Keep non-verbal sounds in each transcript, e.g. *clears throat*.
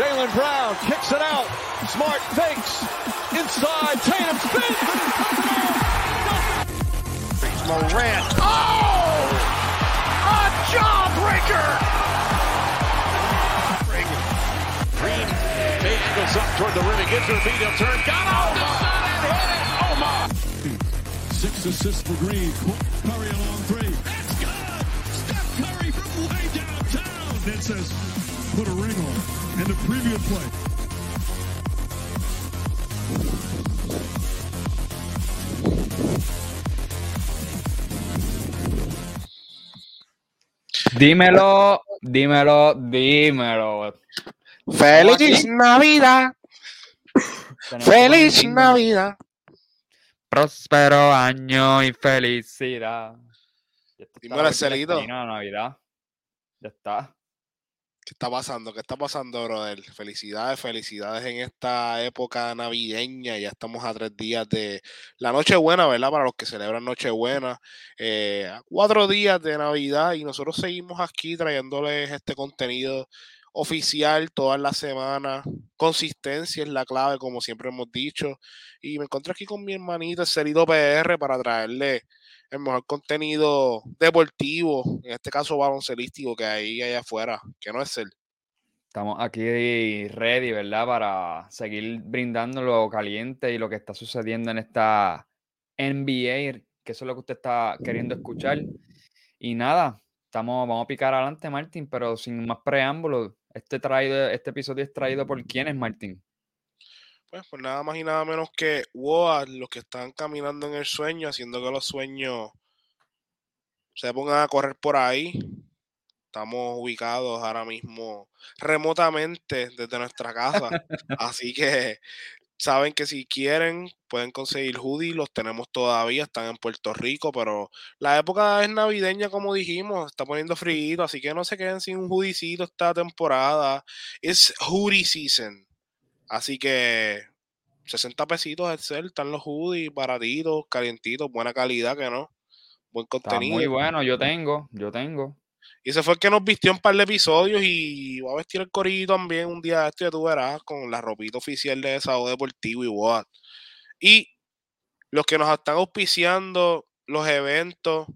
Jalen Brown kicks it out. Smart fakes. Inside. Tatum spins. Morant. Oh! A jawbreaker! Green angles up toward the rim. He gets to the beat. He'll turn. Got off the shot and hit it. Oh my! Six assists for Green. Curry along three. That's good. Steph Curry from way downtown. That says put a ring on. And the previous play. Dímelo, dímelo, dímelo. Feliz Navidad. Feliz Navidad. Próspero año y felicidad. Dímelo, Celito. Navidad. Ya está. ¿Qué está pasando? ¿Qué está pasando, brother? Felicidades, felicidades en esta época navideña. Ya estamos a tres días de la Nochebuena, ¿verdad? Para los que celebran Nochebuena. Eh, cuatro días de Navidad y nosotros seguimos aquí trayéndoles este contenido oficial todas las semanas. Consistencia es la clave, como siempre hemos dicho. Y me encuentro aquí con mi hermanito, el Cerito PR, para traerle el mejor contenido deportivo, en este caso baloncelístico, que hay allá afuera, que no es el. Estamos aquí ready, ¿verdad? Para seguir brindando lo caliente y lo que está sucediendo en esta NBA, que eso es lo que usted está queriendo escuchar. Y nada, estamos, vamos a picar adelante, Martín, pero sin más preámbulos. Este, traído, este episodio es traído por quién es, Martín. Pues, pues nada más y nada menos que WOA, los que están caminando en el sueño, haciendo que los sueños se pongan a correr por ahí. Estamos ubicados ahora mismo remotamente desde nuestra casa. *laughs* Así que saben que si quieren pueden conseguir hoodies, los tenemos todavía, están en Puerto Rico, pero la época es navideña como dijimos, está poniendo frío, así que no se queden sin un hoodiecito esta temporada. Es hoodie season. Así que 60 pesitos Excel, están los hoodies baratitos, calientitos, buena calidad, que no. Buen Está contenido. muy bueno, yo tengo, yo tengo. Y ese fue el que nos vistió un par de episodios y va a vestir el corillo también un día de esto, ya tú verás, con la ropita oficial de Desahogo Deportivo y what. Y los que nos están auspiciando los eventos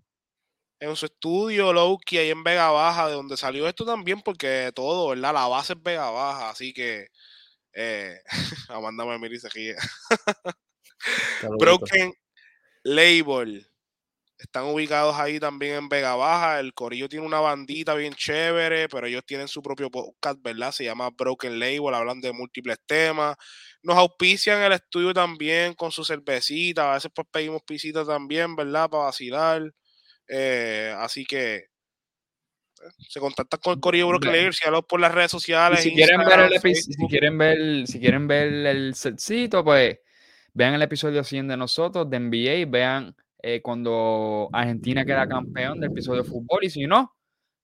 en su estudio Lowkey ahí en Vega Baja, de donde salió esto también, porque todo, ¿verdad? La base es Vega Baja, así que eh, *laughs* Amanda me mira y se ríe. Saludito. Broken Label. Están ubicados ahí también en Vega Baja. El Corillo tiene una bandita bien chévere, pero ellos tienen su propio podcast, ¿verdad? Se llama Broken Label, hablan de múltiples temas. Nos auspician el estudio también con su cervecita. A veces pues pedimos pisita también, ¿verdad? Para vacilar. Eh, así que se contactan con el Corillo Label, sígalos por las redes sociales. si quieren ver el si quieren ver, si quieren ver el setcito, pues vean el episodio 100 de nosotros de NBA, vean eh, cuando Argentina queda campeón del episodio de fútbol y si no,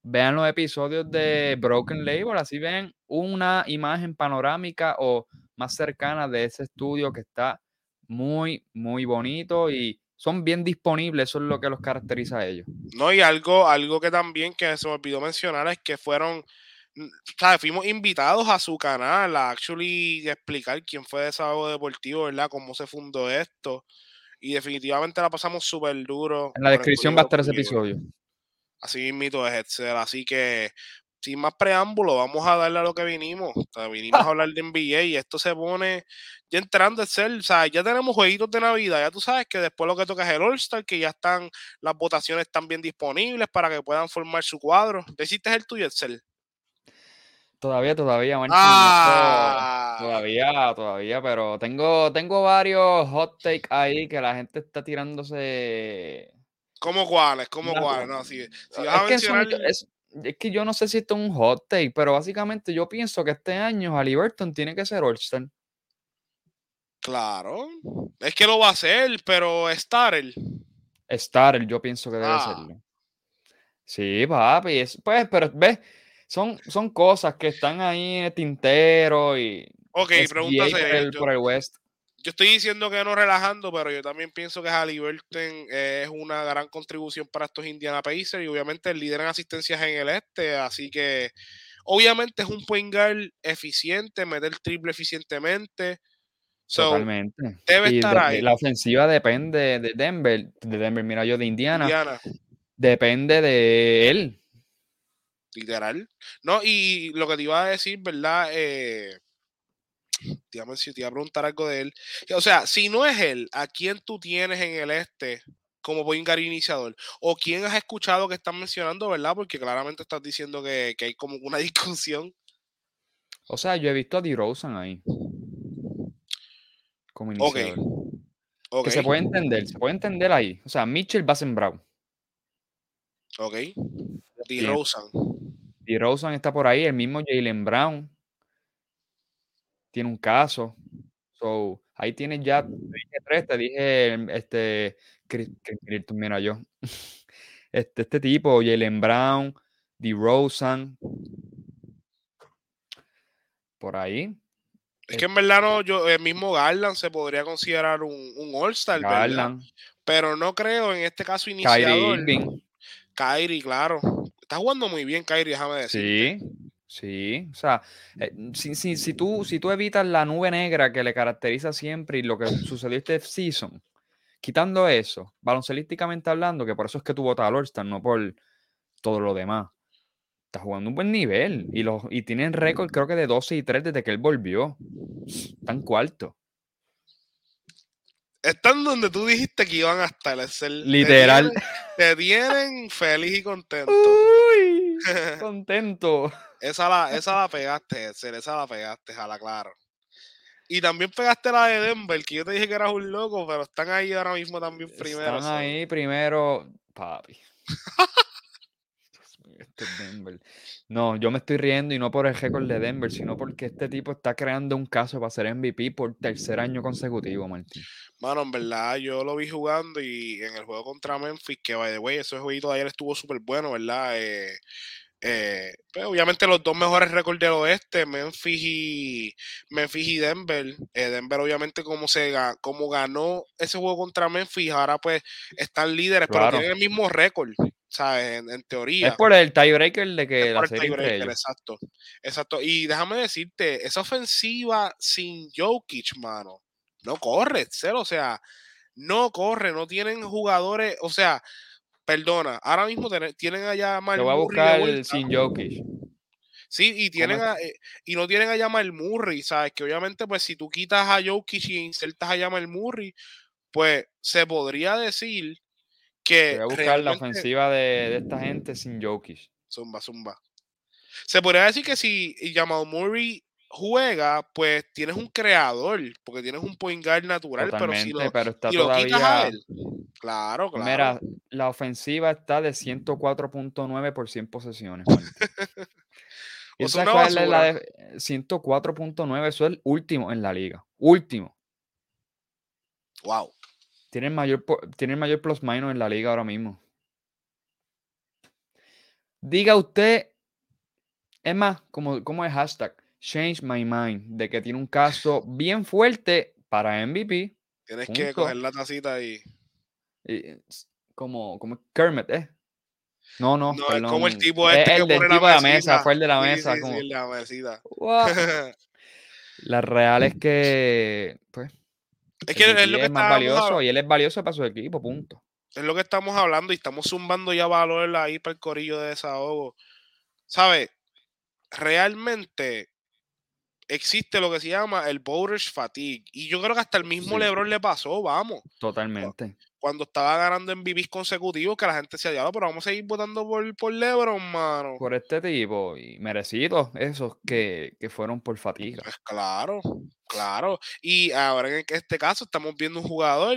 vean los episodios de Broken Label, así ven una imagen panorámica o más cercana de ese estudio que está muy, muy bonito y son bien disponibles, eso es lo que los caracteriza a ellos. No, y algo, algo que también que se me olvidó mencionar es que fueron, mm, ¿sabes? Fuimos invitados a su canal a actually explicar quién fue Desahogo Deportivo, ¿verdad? Cómo se fundó esto. Y definitivamente la pasamos súper duro. En la descripción va a estar ese episodio. Así mismo es, Excel. Así que, sin más preámbulo, vamos a darle a lo que vinimos. O sea, vinimos a *laughs* hablar de NBA y esto se pone ya entrando Excel. O sea, ya tenemos jueguitos de Navidad. Ya tú sabes que después lo que toca es el All-Star, que ya están, las votaciones están bien disponibles para que puedan formar su cuadro. ¿Te hiciste el tuyo, Excel? Todavía, todavía, eso- Ah, Todavía, todavía, pero tengo, tengo varios hot take ahí que la gente está tirándose. ¿cómo cuáles? ¿Cómo No, cuáles? No, si, vas a son- mencionar. es, es que yo no sé si esto es un hot take, pero básicamente yo pienso que este año Halliburton tiene que ser All-Star. Claro, es que lo va a hacer, pero Starter. Starter, yo pienso que debe Ah. serlo. Sí, papi, es- pues, pero ves, son, son cosas que están ahí en el tintero y Ok, yo- por el West. Yo estoy diciendo que no relajando, pero yo también pienso que Halliburton eh, es una gran contribución para estos Indiana Pacers y obviamente el líder en asistencias en el este, así que Obviamente es un point guard eficiente, meter triple eficientemente. So, Totalmente. debe Y estar de- ahí. La ofensiva depende de Denver, de Denver, mira yo de Indiana, Indiana, depende de él. literal. No, y lo que te iba a decir, ¿verdad? Eh, te, iba te iba a preguntar algo de él. O sea, si no es él, ¿a quién tú tienes en el este como point guard iniciador? ¿O quién has escuchado que están mencionando, verdad? Porque claramente estás diciendo que, que hay como una *laughs* discusión. O sea, yo he visto a DeRozan ahí. Como iniciador. Que se puede entender, se puede entender ahí. O sea, Mitchell va sembrado. ok. DeRozan. DeRozan está por ahí, el mismo Jalen Brown tiene un caso. So, ahí tienes ya, te dije tres, te dije em, este, mira yo. *laughs* Este, este tipo, Jalen Brown, DeRozan. Por ahí. Es que en verdad no, yo, el mismo Garland se podría considerar un, un All-Star. Garland, Pero no creo en este caso Kyrie iniciador. Irving. Kyrie, claro. Está jugando muy bien Kyrie, déjame decir. Sí, sí. O sea, eh, si, si, si, tú, si tú evitas la nube negra que le caracteriza siempre y lo que sucedió este season, quitando eso, baloncelísticamente hablando, que por eso es que tuvo tal All-Star, no por todo lo demás. Está jugando un buen nivel y, los, y tienen récord creo que de 12 y 3 desde que él volvió. Están cuarto. Están donde tú dijiste que iban a estar. es el- te Literal. tienen- Te tienen, feliz y contento. Uy, *laughs* contento. Esa la, esa la pegaste, Edsel, esa la pegaste, jala claro. Y también pegaste la de Denver, que yo te dije que eras un loco, pero están ahí ahora mismo también primero. Están ahí primero, papi. *laughs* Es Denver. No, yo me estoy riendo y no por el récord de Denver, sino porque este tipo está creando un caso para ser MVP por tercer año consecutivo, Martín. Mano, en verdad, yo lo vi jugando y en el juego contra Memphis, que by the way, ese jueguito de ayer estuvo súper bueno, ¿verdad? Eh, eh, pues, obviamente los dos mejores récords del oeste, Memphis y Memphis y Denver. Eh, Denver, obviamente, como se como ganó ese juego contra Memphis, ahora pues están líderes, Claro. pero tienen el mismo récord, ¿sabes? En, en teoría. Es por el tiebreaker de que Es la por el tiebreaker, exacto. Exacto. Y déjame decirte, esa ofensiva sin Jokic, mano, no corre, cero. O sea, no corre, no tienen jugadores. O sea, perdona, ahora mismo tienen, allá a Te voy a buscar vuelta. sin Jokic. Sí, y tienen a, eh, y no tienen a Jamal Murray, ¿sabes? Que obviamente, pues, si tú quitas a Jokic y insertas a Jamal Murray, pues se podría decir que. Voy a buscar la ofensiva de, de esta gente sin Jokic. Zumba, zumba. Se podría decir que si Jamal Murray juega, pues tienes un creador, porque tienes un point guard natural, pero Totalmente, si lo, pero está si lo quitas a todavía. él, claro, claro. Mira, la ofensiva está de 104.9 por 100 posesiones. *laughs* Martín. ¿Y O tú sea, sabes una cuál es la de 104.9? Eso es el último en la liga. Último. Wow. Tiene el mayor, tiene el mayor plus minus en la liga ahora mismo. Diga usted, es más, como, como el hashtag, change my mind, de que tiene un caso *laughs* bien fuerte para MVP. Tienes que coger la tacita y. como, como Kermit, ¿eh? No, no, No, es como el perdón, tipo es este el que del pone tipo de la mesa, fue el de la Sí, mesa. sí, como, sí, la. *laughs* La real es que, pues, Es que es MVP lo que es más valioso hablando. y él es valioso para su equipo, punto. es lo que estamos hablando y estamos zumbando ya valor ahí para el corillo de desahogo. ¿Sabes? Realmente existe lo que se llama el voters fatigue. Y yo creo que hasta el mismo Sí. LeBron le pasó, vamos. Totalmente. Cuando estaba ganando en VPs consecutivos, que la gente se ha pero vamos a seguir votando por, por LeBron, mano. Por este tipo, y merecidos esos que, que fueron por fatiga. Pues claro, claro. Y ahora en este caso estamos viendo un jugador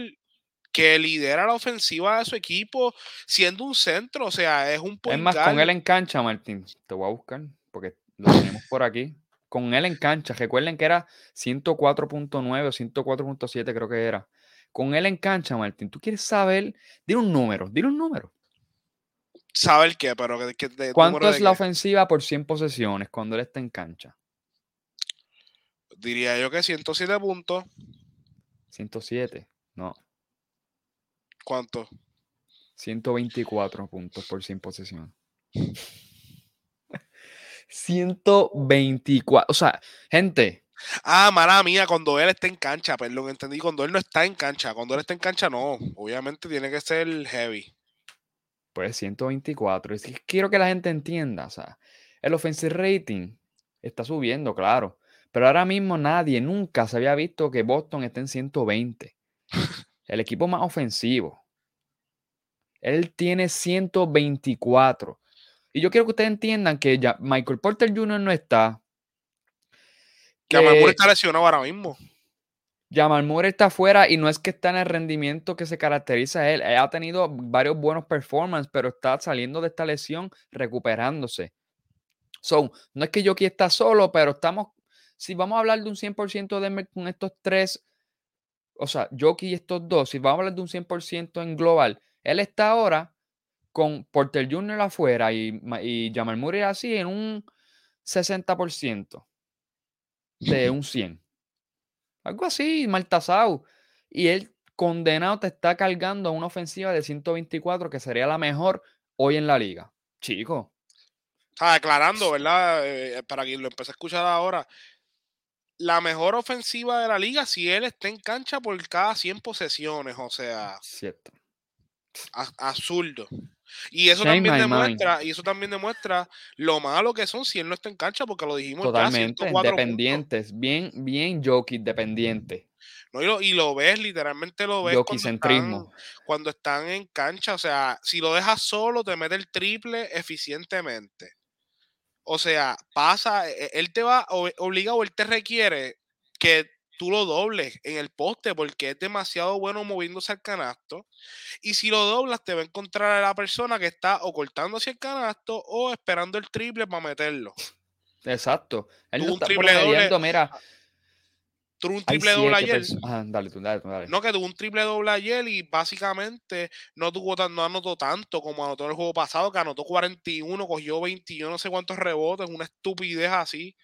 que lidera la ofensiva de su equipo siendo un centro, o sea, es un Es más, con él en cancha, Martín, te voy a buscar, porque lo tenemos por aquí. Con él en cancha, recuerden que era 104.9 o 104.7 creo que era. Con él en cancha, Martín, tú quieres saber, dile un número, dile un número. saber qué, pero que, que de- ¿Cuánto es de la qué. ofensiva por 100 posesiones cuando él está en cancha? Diría yo que 107 puntos. 107, no, ¿Cuánto? 124 puntos por 100 posesiones. 124. O sea, gente. Ah, mala mía, cuando él está en cancha, perdón, entendí. Cuando él no está en cancha, cuando él está en cancha, no. Obviamente tiene que ser heavy. Pues 124. Es que quiero que la gente entienda. O sea, el offensive rating está subiendo, claro. Pero ahora mismo nadie, nunca se había visto que Boston esté en 120. *laughs* El equipo más ofensivo. Él tiene 124. Y yo quiero que ustedes entiendan que ya Michael Porter Jr. no está. Jamal está lesionado ahora mismo. Jamal Moore está fuera y no es que está en el rendimiento que se caracteriza a él. Él ha tenido varios buenos performances, pero está saliendo de esta lesión recuperándose. So, no es que Jockey está solo, pero estamos, si vamos a hablar de un 100% de con estos tres, o sea, Jockey y estos dos, si vamos a hablar de un 100% en global, él está ahora con Porter Jr. afuera y, y Jamal Murray así en un 60% de un 100. Algo así, Maltasau. Y él condenado te está cargando a una ofensiva de 124 que sería la mejor hoy en la liga. Chico. Está declarando, ¿verdad? Eh, para quien lo empiece a escuchar ahora, la mejor ofensiva de la liga si él está en cancha por cada 100 posesiones, o sea. Cierto. Absurdo. Y eso también demuestra, y eso también demuestra lo malo que son si él no está en cancha, porque lo dijimos Totalmente, dependientes, bien, bien jockey dependiente. No, y, lo, y lo ves, literalmente lo ves cuando están, cuando están en cancha. O sea, si lo dejas solo, te mete el triple eficientemente. O sea, pasa, e, él te va obligado, él te requiere que tú lo dobles en el poste porque es demasiado bueno moviéndose al canasto. Y si lo doblas, te va a encontrar a la persona que está o cortando hacia el canasto o esperando el triple para meterlo. Exacto. Él no está triple doble, mira. Tuvo un triple doble ayer. dale, dale, dale. No, que tuvo un triple doble ayer y básicamente no tuvo no anotó tanto como anotó en el juego pasado, que anotó 41, cogió 21, no sé cuántos rebotes, una estupidez así.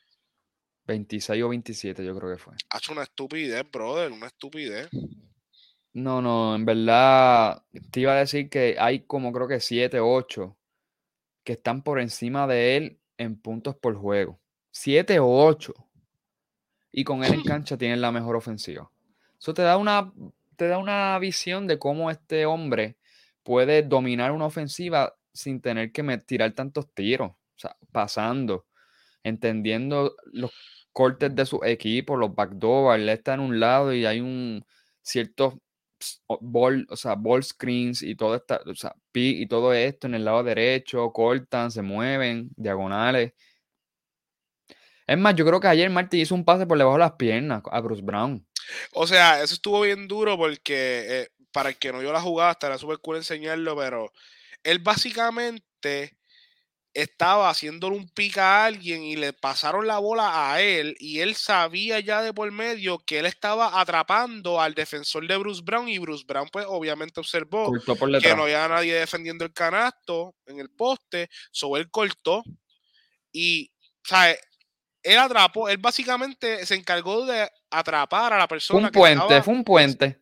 26 o 27, yo creo que fue. Ha hecho una estupidez, brother, una estupidez. No, no, en verdad te iba a decir que hay como creo que 7, 8 que están por encima de él en puntos por juego. 7 o 8. Y con él en *clears throat* cancha tienen la mejor ofensiva. Eso te da una, te da una visión de cómo este hombre puede dominar una ofensiva sin tener que tirar tantos tiros, o sea, pasando, entendiendo los cortes de su equipo, los backdoors, él está en un lado y hay un cierto ball, o sea, ball screens y todo esta, o sea, y todo esto en el lado derecho, cortan, se mueven, diagonales. Es más, yo creo que ayer Marty hizo un pase por debajo de las piernas a Bruce Brown. O sea, eso estuvo bien duro porque eh, para el que no vio la jugada, estará súper cool enseñarlo, pero él básicamente estaba haciéndole un pica a alguien y le pasaron la bola a él y él sabía ya de por medio que él estaba atrapando al defensor de Bruce Brown y Bruce Brown pues obviamente observó que no había nadie defendiendo el canasto en el poste, so él cortó y ¿sabes? él atrapó, él básicamente se encargó de atrapar a la persona. Un puente, fue un puente.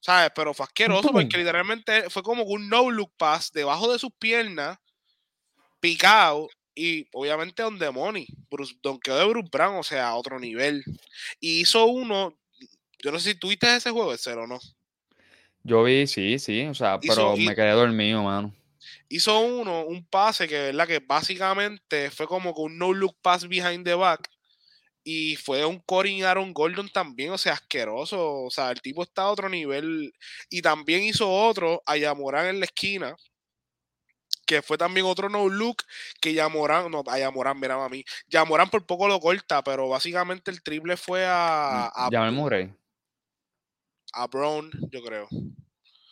¿Sabes? Pero fue asqueroso porque literalmente fue como un no look pass debajo de sus piernas picado y obviamente on the money. Bruce, quedó de Bruce Brown, o sea, a otro nivel. Y hizo uno, yo no sé si tuviste ese juego, cero o no. Yo vi, sí, sí, o sea, pero me quedé dormido, mano. Hizo uno, un pase que, ¿verdad? Que básicamente fue como con un no look pass behind the back. Y fue un Corin Aaron Gordon también, o sea, asqueroso. O sea, el tipo está a otro nivel. Y también hizo otro a Yamorán en la esquina, que fue también otro no look que Yamorán, no, a Yamorán, mira a mí. Yamorán por poco lo corta, pero básicamente el triple fue a. a, Murray. A Brown, yo creo.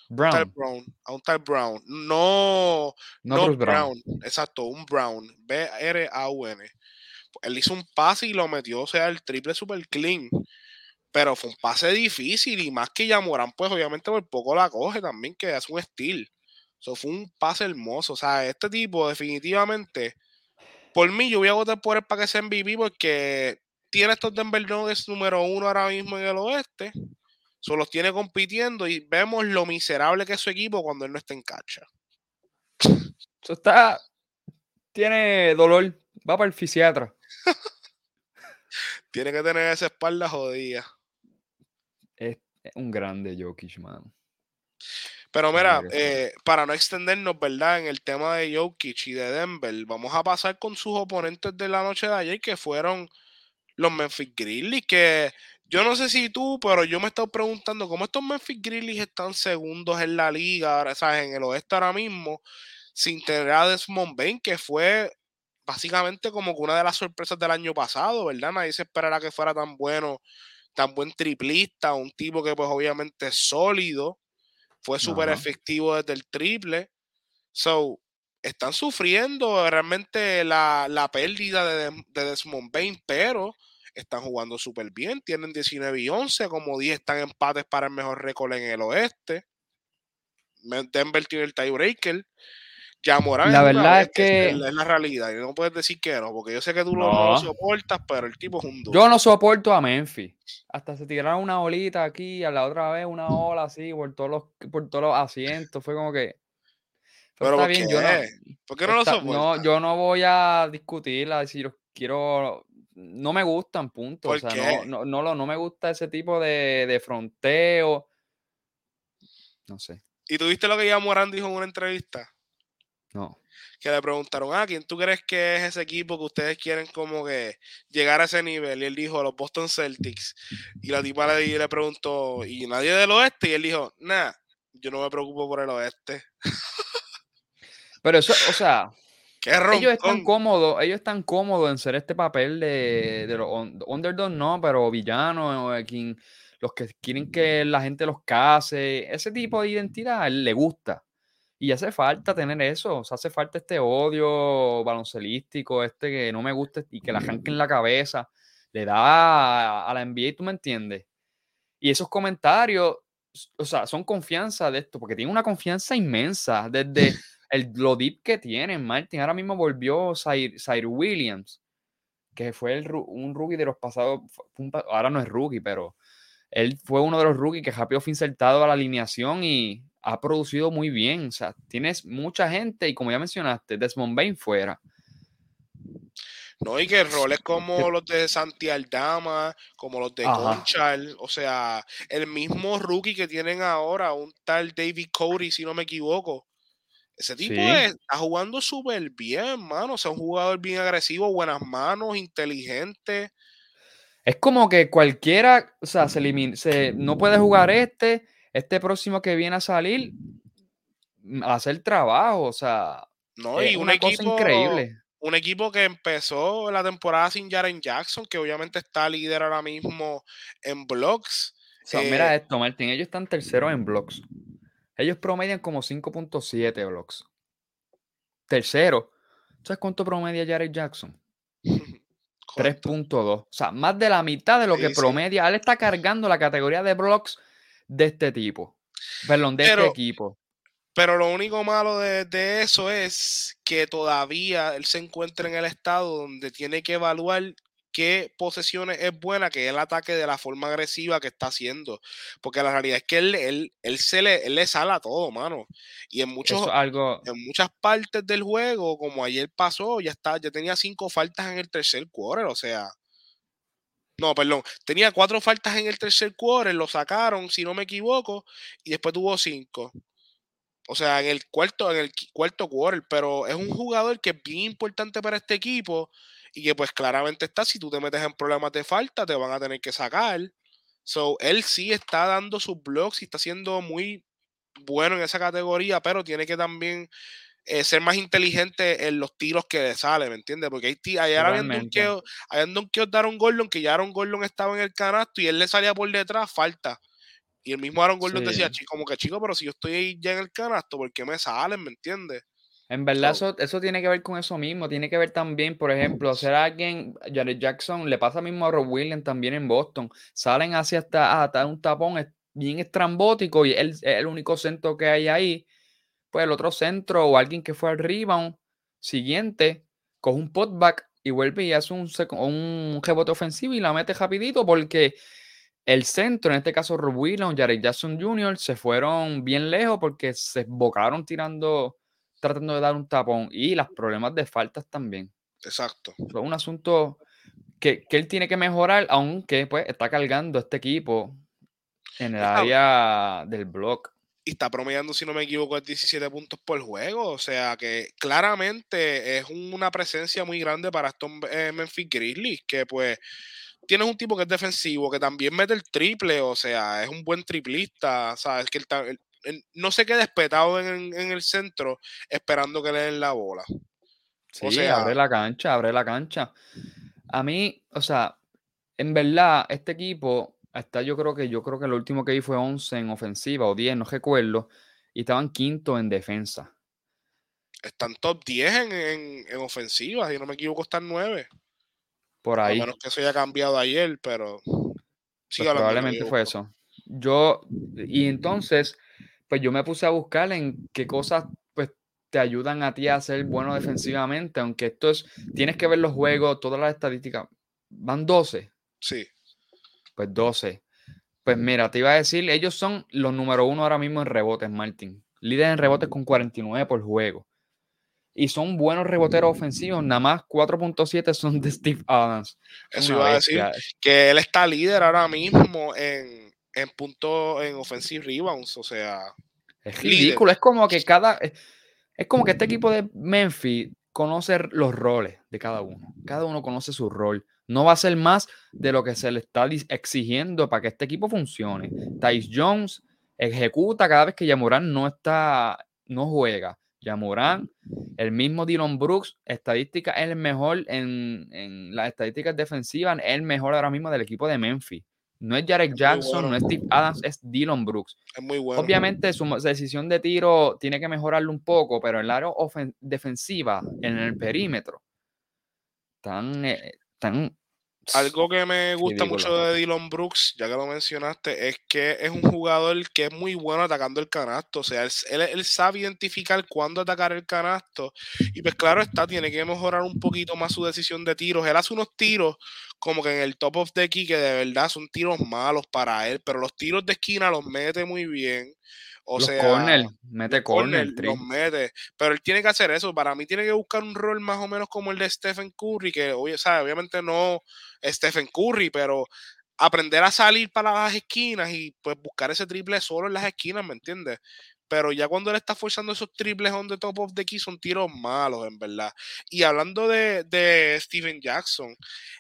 Brown. Brown. A un tal Brown. No. No, Brown. Exacto, un Brown. B-R-A-U-N. Él hizo un pase y lo metió, o sea, el triple super clean. Pero fue un pase difícil y más que Yamorán, pues obviamente por poco la coge también, que es un steal. Eso fue un pase hermoso. O sea, este tipo definitivamente, por mí yo voy a votar por él para que sea MVP porque tiene estos Denver Nuggets número uno ahora mismo en el oeste. Solo los tiene compitiendo y vemos lo miserable que es su equipo cuando él no está en cancha. Eso está, tiene dolor va para el fisiatra. *laughs* Tiene que tener esa espalda jodida. Es, es un grande Jokic, mano. Pero mira, eh, para no extendernos, ¿verdad? En el tema de Jokic y de Denver, vamos a pasar con sus oponentes de la noche de ayer, que fueron los Memphis Grizzlies, que yo no sé si tú, pero yo me he estado preguntando cómo estos Memphis Grizzlies están segundos en la liga, ¿sabes? En el oeste ahora mismo, sin tener a Desmond Bain, que fue básicamente como que una de las sorpresas del año pasado, ¿verdad? Nadie se esperara que fuera tan bueno, tan buen triplista, un tipo que pues obviamente es sólido, fue súper efectivo desde el triple. So, están sufriendo realmente la, la pérdida de, de Desmond Bain, pero están jugando súper bien. Tienen 19 y 11, como 10 están empates para el mejor récord en el oeste. Denver tiene el tiebreaker. Ya Morán La verdad es que- es, la- realidad. Y no puedes decir que no, porque yo sé que tú no lo No. soportas, pero el tipo es un duro. Yo no soporto a Memphis. Hasta se tiraron una olita aquí, a la otra vez una ola así por todos los, por todos los asientos. Fue como que. Pero está ¿por bien, qué? yo no. ¿Por qué no lo está- soportas? yo no voy a discutirla, si los quiero. No me gustan, punto. O ¿Por sea, qué? no, no, no, lo- no me gusta ese tipo de, de fronteo. No sé, ¿Y tú viste lo que ya Morán dijo en una entrevista? No. que le preguntaron, ah, ¿quién tú crees que es ese equipo que ustedes quieren como que llegar a ese nivel? Y él dijo, los Boston Celtics. Y la tipa le, le preguntó, ¿y nadie del oeste? Y él dijo, nah, yo no me preocupo por el oeste. Pero eso, o sea, ¡Qué ellos están cómodos, ellos están cómodos en ser este papel de, de los un- underdog, no, pero villanos, los que quieren que la gente los case, ese tipo de identidad a él le gusta. Y hace falta tener eso, o sea, hace falta este odio baloncelístico, este que no me gusta y que la arranque en la cabeza, le da a, a la NBA, ¿tú me entiendes? Y esos comentarios, o sea, son confianza de esto, porque tienen una confianza inmensa desde *laughs* el, lo deep que tienen, Martin. Ahora mismo volvió Zaire, Zaire Williams, que fue el, un rookie de los pasados, ahora no es rookie, pero él fue uno de los rookies que rápido fue insertado a la alineación y ha producido muy bien. O sea, tienes mucha gente y como ya mencionaste, Desmond Bain fuera. No, y que roles como los de Santi Aldama, como los de. Conchal, o sea, el mismo rookie que tienen ahora, un tal David Cody, si no me equivoco. Ese tipo Sí. está jugando súper bien, mano. O sea, un jugador bien agresivo, buenas manos, inteligente. Es como que cualquiera, o sea, se elimina, se, no puede jugar este, este próximo que viene a salir, mm, a hacer trabajo, o sea, ¿no? es y un una cosa equipo, increíble. un equipo que empezó la temporada sin Jaren Jackson, que obviamente está líder ahora mismo en blocks. O sea, Eh, mira esto, Martín, ellos están terceros en blocks. Ellos promedian como 5.7 blocks. Tercero, ¿sabes cuánto promedia Jared Jackson? *laughs* ¿cuánto? 3.2. O sea, más de la mitad de lo Sí, que sí. promedia. Él está cargando la categoría de blocks de este tipo. Perdón, de Pero- este equipo. Pero lo único malo de, de eso es que todavía él se encuentra en el estado donde tiene que evaluar qué posesiones es buena que él ataque de la forma agresiva que está haciendo. Porque la realidad es que él, él, él se le, él le sala todo, mano. Y en muchos, algo. en muchas partes del juego, como ayer pasó, ya está, ya tenía cinco faltas en el tercer quarter, o sea. No, perdón, tenía cuatro faltas en el tercer quarter, lo sacaron, si no me equivoco, y después tuvo cinco. O sea, en el cuarto, en el cuarto quarter, pero es un jugador que es bien importante para este equipo y que pues claramente está, si tú te metes en problemas de falta, te van a tener que sacar. Él sí está dando sus blocks y está siendo muy bueno en esa categoría, pero tiene que también eh, ser más inteligente en los tiros que le sale, ¿me entiendes? Porque hay ti- ayer donkeos, habían donkeos de Aaron Gordon que ya Aaron Gordon estaba en el canasto y él le salía por detrás, falta. Y el mismo Aaron Gordon decía, Sí. "Chi- como que chico, pero si yo estoy ahí ya en el canasto, ¿por qué me salen? ¿Me entiendes? En verdad, So- eso, eso tiene que ver con eso mismo. Tiene que ver también, por ejemplo, ser alguien, Jared Jackson, le pasa mismo a Rob Williams también en Boston. Salen hacia hasta, hasta un tapón bien estrambótico y él es el único centro que hay ahí. Pues el otro centro o alguien que fue al rebound siguiente, coge un putback y vuelve y hace un, un rebote ofensivo y la mete rapidito porque el centro, en este caso Rob Williams, Jared Jackson Jr., se fueron bien lejos porque se bocaron tirando, tratando de dar un tapón y los problemas de faltas también. Exacto. Es un asunto que, que él tiene que mejorar, aunque pues está cargando este equipo en el área del block. Y está promediando, si no me equivoco, es 17 puntos por juego. O sea que claramente es una presencia muy grande para estos eh, Memphis Grizzlies, que pues tienes un tipo que es defensivo, que también mete el triple, o sea, es un buen triplista, sabes que él, ta- él- él no se queda espetado en, en el centro esperando que le den la bola. Sí, sea- abre la cancha, abre la cancha. A mí, o sea, en verdad, este equipo, hasta yo creo que yo creo que lo último que vi fue 11 en ofensiva o 10, no recuerdo, y estaban quinto en defensa. Están top 10 en, en, en ofensiva, si no me equivoco, están 9. Por A ahí. menos que eso haya cambiado ayer, pero. Pues hablando, me probablemente fue eso. Yo, y entonces, pues yo me puse a buscar en qué cosas pues te ayudan a ti a ser bueno defensivamente, aunque esto es, tienes que ver los juegos, todas las estadísticas, van 12, Sí. Pues 12. Pues mira, te iba a decir, ellos son los número uno ahora mismo en rebotes, Martín. Líder en rebotes con 49 por juego. Y son buenos reboteros ofensivos, nada más 4.7 son de Steve Adams. Es Eso una iba a decir. que él está líder ahora mismo en, en punto en offensive rebounds, o sea, Es líder. ridículo, es como que cada. Es es como que este equipo de Memphis conoce los roles de cada uno. Cada uno conoce su rol. No va a ser más de lo que se le está exigiendo para que este equipo funcione. Tyce Jones ejecuta cada vez que Yamoran no está, no juega. Yamoran, el mismo Dylan Brooks, estadística es el mejor en, en las estadísticas defensivas, es el mejor ahora mismo del equipo de Memphis. No es Jarek Jackson, bueno. no es Steve Adams, es Dylan Brooks. es muy bueno. Obviamente su decisión de tiro tiene que mejorarlo un poco, pero en el área defensiva, en el perímetro, tan, eh, tan Algo que me gusta Ridículo. mucho de Dylan Brooks, ya que lo mencionaste, es que es un jugador que es muy bueno atacando el canasto. O sea, él, él- él sabe identificar cuándo atacar el canasto. Y pues claro está, tiene que mejorar un poquito más su decisión de tiros. Él hace unos tiros como que en el top of the key, que de verdad son tiros malos para él, pero los tiros de esquina los mete muy bien. O los sea, corner, mete corner, corner, tri- los mete. Pero él tiene que hacer eso. Para mí tiene que buscar un rol más o menos como el de Stephen Curry, que oye, sabe, obviamente no Stephen Curry, pero aprender a salir para las esquinas y pues buscar ese triple solo en las esquinas, ¿me entiendes? Pero ya cuando él está forzando esos triples on the top of the key son tiros malos, en verdad. Y hablando de, de Steven Jackson,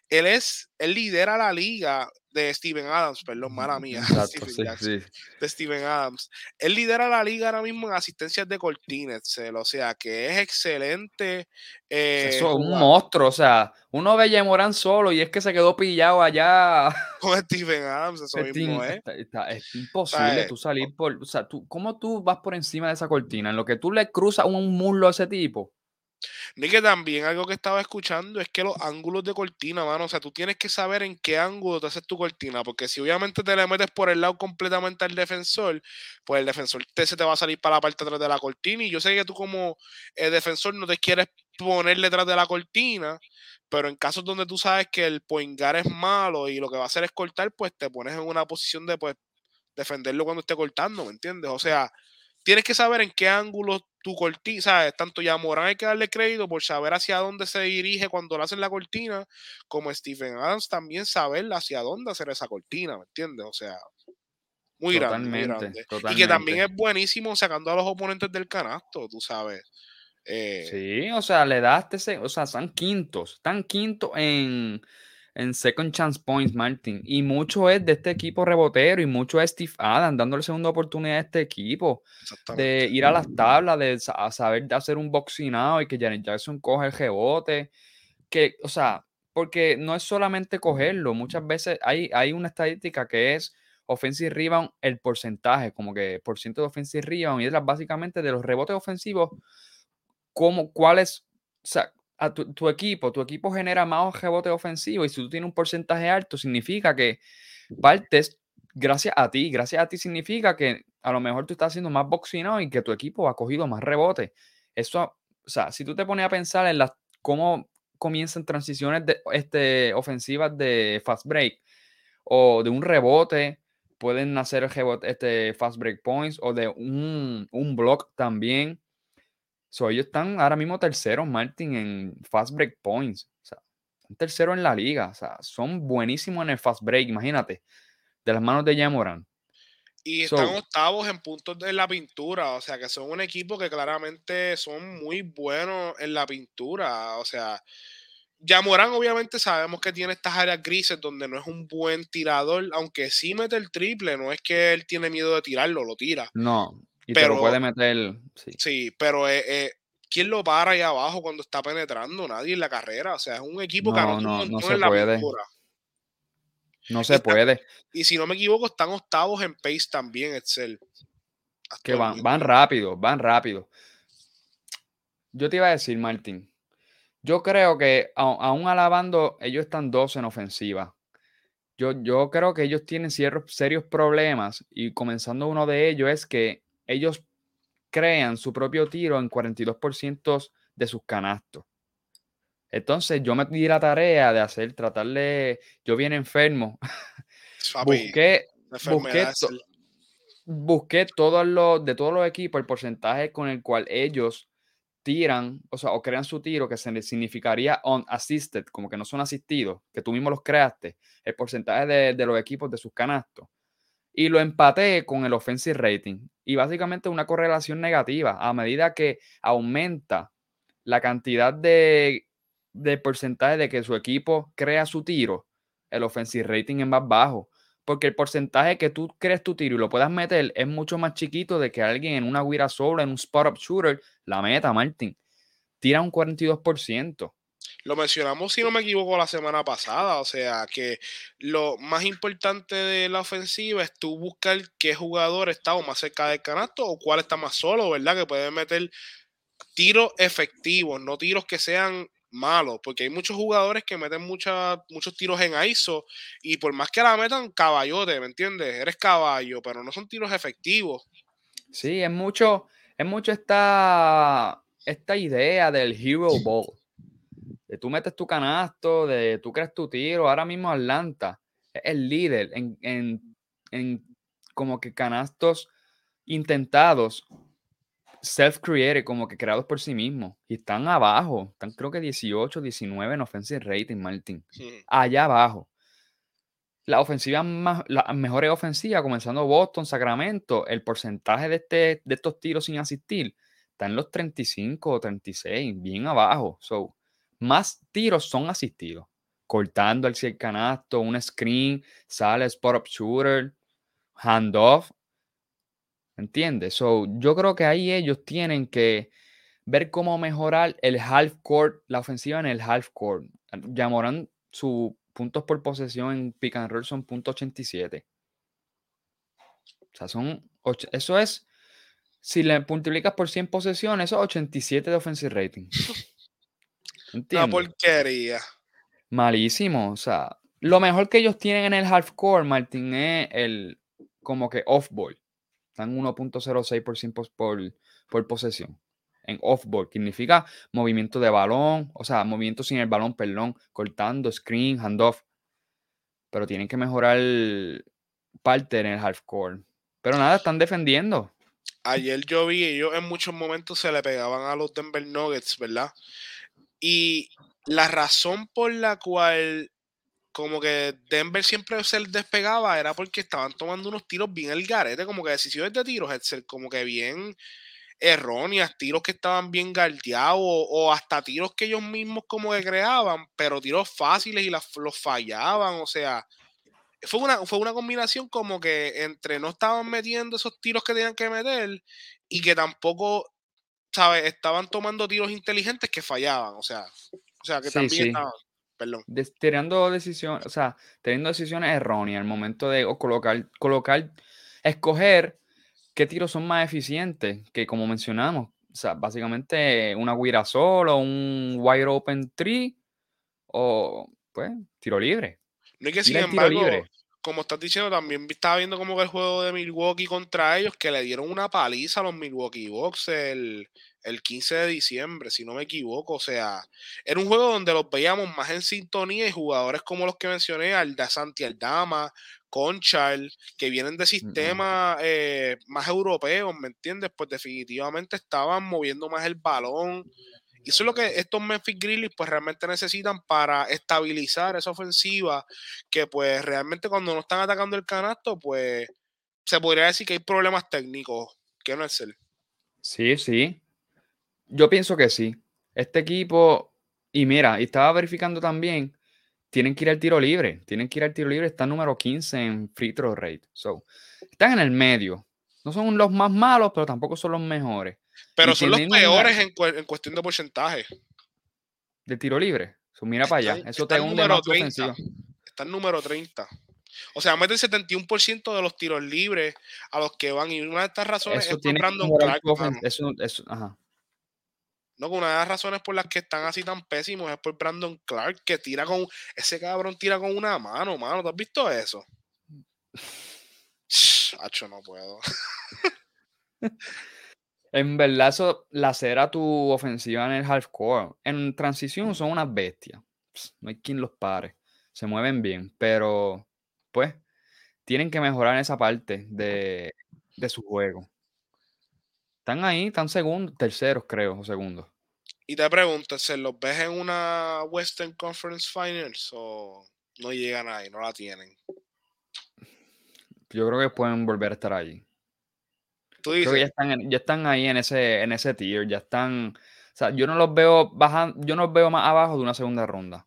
él es, él lidera la liga de Steven Adams, perdón, mala mía. *laughs* Exacto, sí, sí. de Steven Adams. Él lidera la liga ahora mismo en asistencias de Cortines, o sea que es excelente. eh, Eso es un jugar monstruo, o sea, uno ve a Morán solo y es que se quedó pillado allá. *laughs* con Steven Adams, eso Este, mismo es. está- está- es imposible eh, tú salir por, o sea, tú, ¿cómo tú vas por encima de esa cortina? En lo que tú le cruzas un muslo a ese tipo. Ni que también algo que estaba escuchando es que los ángulos de cortina, mano, o sea, tú tienes que saber en qué ángulo te haces tu cortina, porque si obviamente te le metes por el lado completamente al defensor, pues el defensor te, se te va a salir para la parte de atrás de la cortina, y yo sé que tú como eh, defensor no te quieres poner detrás de la cortina, pero en casos donde tú sabes que el point guard es malo y lo que va a hacer es cortar, pues te pones en una posición de pues defenderlo cuando esté cortando, ¿me entiendes? O sea, tienes que saber en qué ángulo tu cortina, ¿sabes? Tanto ya Morán hay que darle crédito por saber hacia dónde se dirige cuando le hacen la cortina, como Stephen Adams también saber hacia dónde hacer esa cortina, ¿me entiendes? O sea, muy grande, muy Totalmente, grande. Y que también es buenísimo sacando a los oponentes del canasto, tú sabes. Eh, Sí, o sea, le das ese, o sea, están quintos, están quintos en, en second chance points, Martin. Y mucho es de este equipo rebotero y mucho es Steve Adams dándole segunda oportunidad a este equipo de ir a las tablas, de a saber de hacer un boxinado y que Janet Jackson coge el rebote. Que, o sea, porque no es solamente cogerlo, muchas veces hay, hay una estadística que es offensive rebound, el porcentaje, como que por ciento de offensive rebound, y es básicamente de los rebotes ofensivos, cómo, cuál es, o sea, a tu, equipo, tu equipo genera más rebotes ofensivos y si tú tienes un porcentaje alto, significa que partes gracias a ti, gracias a ti significa que a lo mejor tú estás haciendo más boxinado y que tu equipo ha cogido más rebotes. Eso, o sea, si tú te pones a pensar en las, cómo comienzan transiciones de, este, ofensivas de fast break o de un rebote, pueden hacer rebote, este fast break points o de un, un block también. So, ellos están ahora mismo terceros, Martin, en fast break points. O sea, están terceros en la liga. O sea, son buenísimos en el fast break, imagínate. De las manos de Yamoran. Y están octavos en puntos de la pintura. O sea, que son un equipo que claramente son muy buenos en la pintura. O sea, Yamorán obviamente sabemos que tiene estas áreas grises donde no es un buen tirador, aunque sí mete el triple, no es que él tiene miedo de tirarlo, lo tira. No, y pero, lo puede meter. Sí, sí pero eh, eh, ¿quién lo para ahí abajo cuando está penetrando? Nadie en la carrera. O sea, es un equipo que no, no, no se puede. No se puede. Y si no me equivoco, están octavos en pace también, Excel. Que van, van rápido, van rápido. Yo te iba a decir, Martín, yo creo que aún alabando, ellos están dos en ofensiva. Yo, yo creo que ellos tienen serios problemas y comenzando uno de ellos es que ellos crean su propio tiro en 42% de sus canastos. Entonces yo me di la tarea de hacer, tratarle, yo bien enfermo, *laughs* busqué, busqué, busqué todos los, de todos los equipos el porcentaje con el cual ellos tiran, o sea, o crean su tiro, que se significaría unassisted, como que no son asistidos, que tú mismo los creaste, el porcentaje de, los equipos de sus canastos. Y lo empaté con el offensive rating. Y básicamente una correlación negativa. A medida que aumenta la cantidad de, de porcentaje de que su equipo crea su tiro, el offensive rating es más bajo porque el porcentaje que tú crees tu tiro y lo puedas meter es mucho más chiquito de que alguien en una guira sola, en un spot-up shooter, la meta, Martin. Tira un 42%. Lo mencionamos, si no me equivoco, la semana pasada. O sea, que lo más importante de la ofensiva es tú buscar qué jugador está o más cerca del canasto o cuál está más solo, ¿verdad? Que puede meter tiros efectivos, no tiros que sean malo, porque hay muchos jugadores que meten muchos tiros en ISO y por más que la metan, caballote, ¿me entiendes? Eres caballo, pero no son tiros efectivos. Sí, es mucho, es mucho esta, esta idea del Hero Ball. De tú metes tu canasto, de tú crees tu tiro. Ahora mismo Atlanta es el líder en, en, en como que canastos intentados self-created, como que creados por sí mismos. Y están abajo. Están creo que 18, 19 en offensive rating, Martin. Allá abajo. La ofensiva más, las mejores ofensivas, comenzando Boston, Sacramento, el porcentaje de, este, de estos tiros sin asistir está en los 35 o 36, bien abajo. So, más tiros son asistidos. Cortando el canasto, un screen, sale spot up shooter, handoff. ¿Entiendes? So, yo creo que ahí ellos tienen que ver cómo mejorar el half court, la ofensiva en el half court. Llamarán sus puntos por posesión en pick and roll son .87. O sea, son, eso es, si le multiplicas por 100 posesiones, eso es 87 de offensive rating. *laughs* Una porquería. Malísimo. O sea, lo mejor que ellos tienen en el half court, Martín, es el como que off-ball. Están 1.06% por, por posesión. En off-ball, significa movimiento de balón, o sea, movimiento sin el balón, perdón, cortando, screen, handoff. Pero tienen que mejorar parte en el half court. Pero nada, están defendiendo. Ayer yo vi, ellos en muchos momentos se le pegaban a los Denver Nuggets, ¿verdad? Y la razón por la cual como que Denver siempre se despegaba era porque estaban tomando unos tiros bien el garete, como que decisiones de tiros, como que bien erróneas, tiros que estaban bien galdeados o, hasta tiros que ellos mismos como que creaban, pero tiros fáciles y los fallaban, o sea, fue una, fue una combinación como que entre no estaban metiendo esos tiros que tenían que meter y que tampoco, ¿sabes? Estaban tomando tiros inteligentes que fallaban, o sea, o sea, que también estaban perdón. teniendo decisiones, o sea, teniendo decisiones erróneas al momento de colocar, colocar, escoger qué tiros son más eficientes, que como mencionamos, o sea, básicamente una guira solo, un wide open tree o pues tiro libre. No hay que sin embargo, como estás diciendo, también estaba viendo como que el juego de Milwaukee contra ellos, que le dieron una paliza a los Milwaukee Bucks el, el 15 de diciembre, si no me equivoco. O sea, era un juego donde los veíamos más en sintonía y jugadores como los que mencioné, Alda Santi Aldama, Conchal, que vienen de sistemas eh, más europeos, ¿me entiendes? Pues definitivamente estaban moviendo más el balón. Y eso es lo que estos Memphis Grizzlies pues realmente necesitan para estabilizar esa ofensiva, que pues realmente cuando no están atacando el canasto, pues se podría decir que hay problemas técnicos, que no es el. Sí, sí. Yo pienso que sí. Este equipo, y mira, y estaba verificando también, tienen que ir al tiro libre. Tienen que ir al tiro libre. Están número 15 en free throw rate. So, están en el medio. No son los más malos, pero tampoco son los mejores. Pero son los peores en, cuestión de porcentaje. De tiro libre. So, mira para allá. Eso te hunde más ofensiva. Está en número 30. O sea, mete el 71% de los tiros libres a los que van. Y una de estas razones es por Brandon Clark. Eso, eso, ajá. No, una de las razones por las que están así tan pésimos es por Brandon Clark, que tira con. Ese cabrón tira con una mano, mano. ¿Tú has visto eso? *laughs* Hacho, no puedo. *laughs* en verdad, eso lacera tu ofensiva en el half court. En transición son unas bestias. No hay quien los pare. Se mueven bien, pero pues tienen que mejorar esa parte de, de su juego. Están ahí, están segundos, terceros, creo, o segundos. Y te pregunto, ¿se los ves en una Western Conference Finals o no llegan ahí, no la tienen? Yo creo que pueden volver a estar allí. ¿Tú dices? Creo que ya están, ya están ahí en ese, en ese tier, ya están. O sea, yo no los veo bajando, yo no los veo más abajo de una segunda ronda.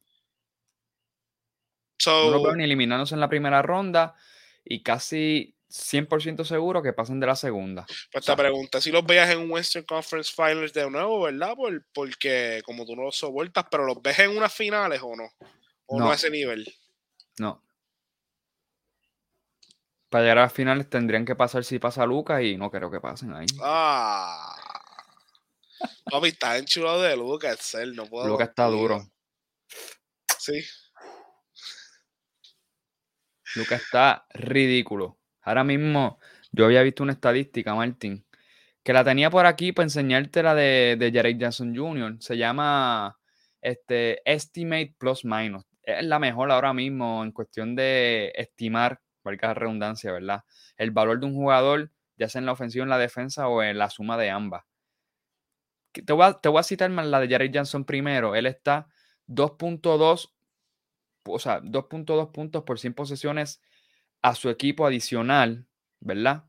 no los veo ni eliminándose en la primera ronda y casi 100% seguro que pasen de la segunda. Pues esta pregunta, si los veas en un Western Conference Finals de nuevo, ¿verdad? Por, porque como tú no los soportas, pero los ves en unas finales o no? ¿O no, a ese nivel? No. Para llegar a las finales tendrían que pasar si pasa Lucas y no creo que pasen ahí. Ah. Papi, está enchulado de Lucas, él no puedo. Lucas está duro. Sí. Lucas está ridículo. Ahora mismo, yo había visto una estadística, Martín, que la tenía por aquí para enseñarte la de, de Jared Johnson Jr. Se llama este, Estimate Plus Minus. Es la mejor ahora mismo en cuestión de estimar, valga la redundancia, ¿verdad? El valor de un jugador, ya sea en la ofensiva, en la defensa o en la suma de ambas. Te voy a, te voy a citar más la de Jared Johnson primero. Él está 2.2, o sea, 2.2 puntos por 100 posesiones a su equipo adicional, ¿verdad?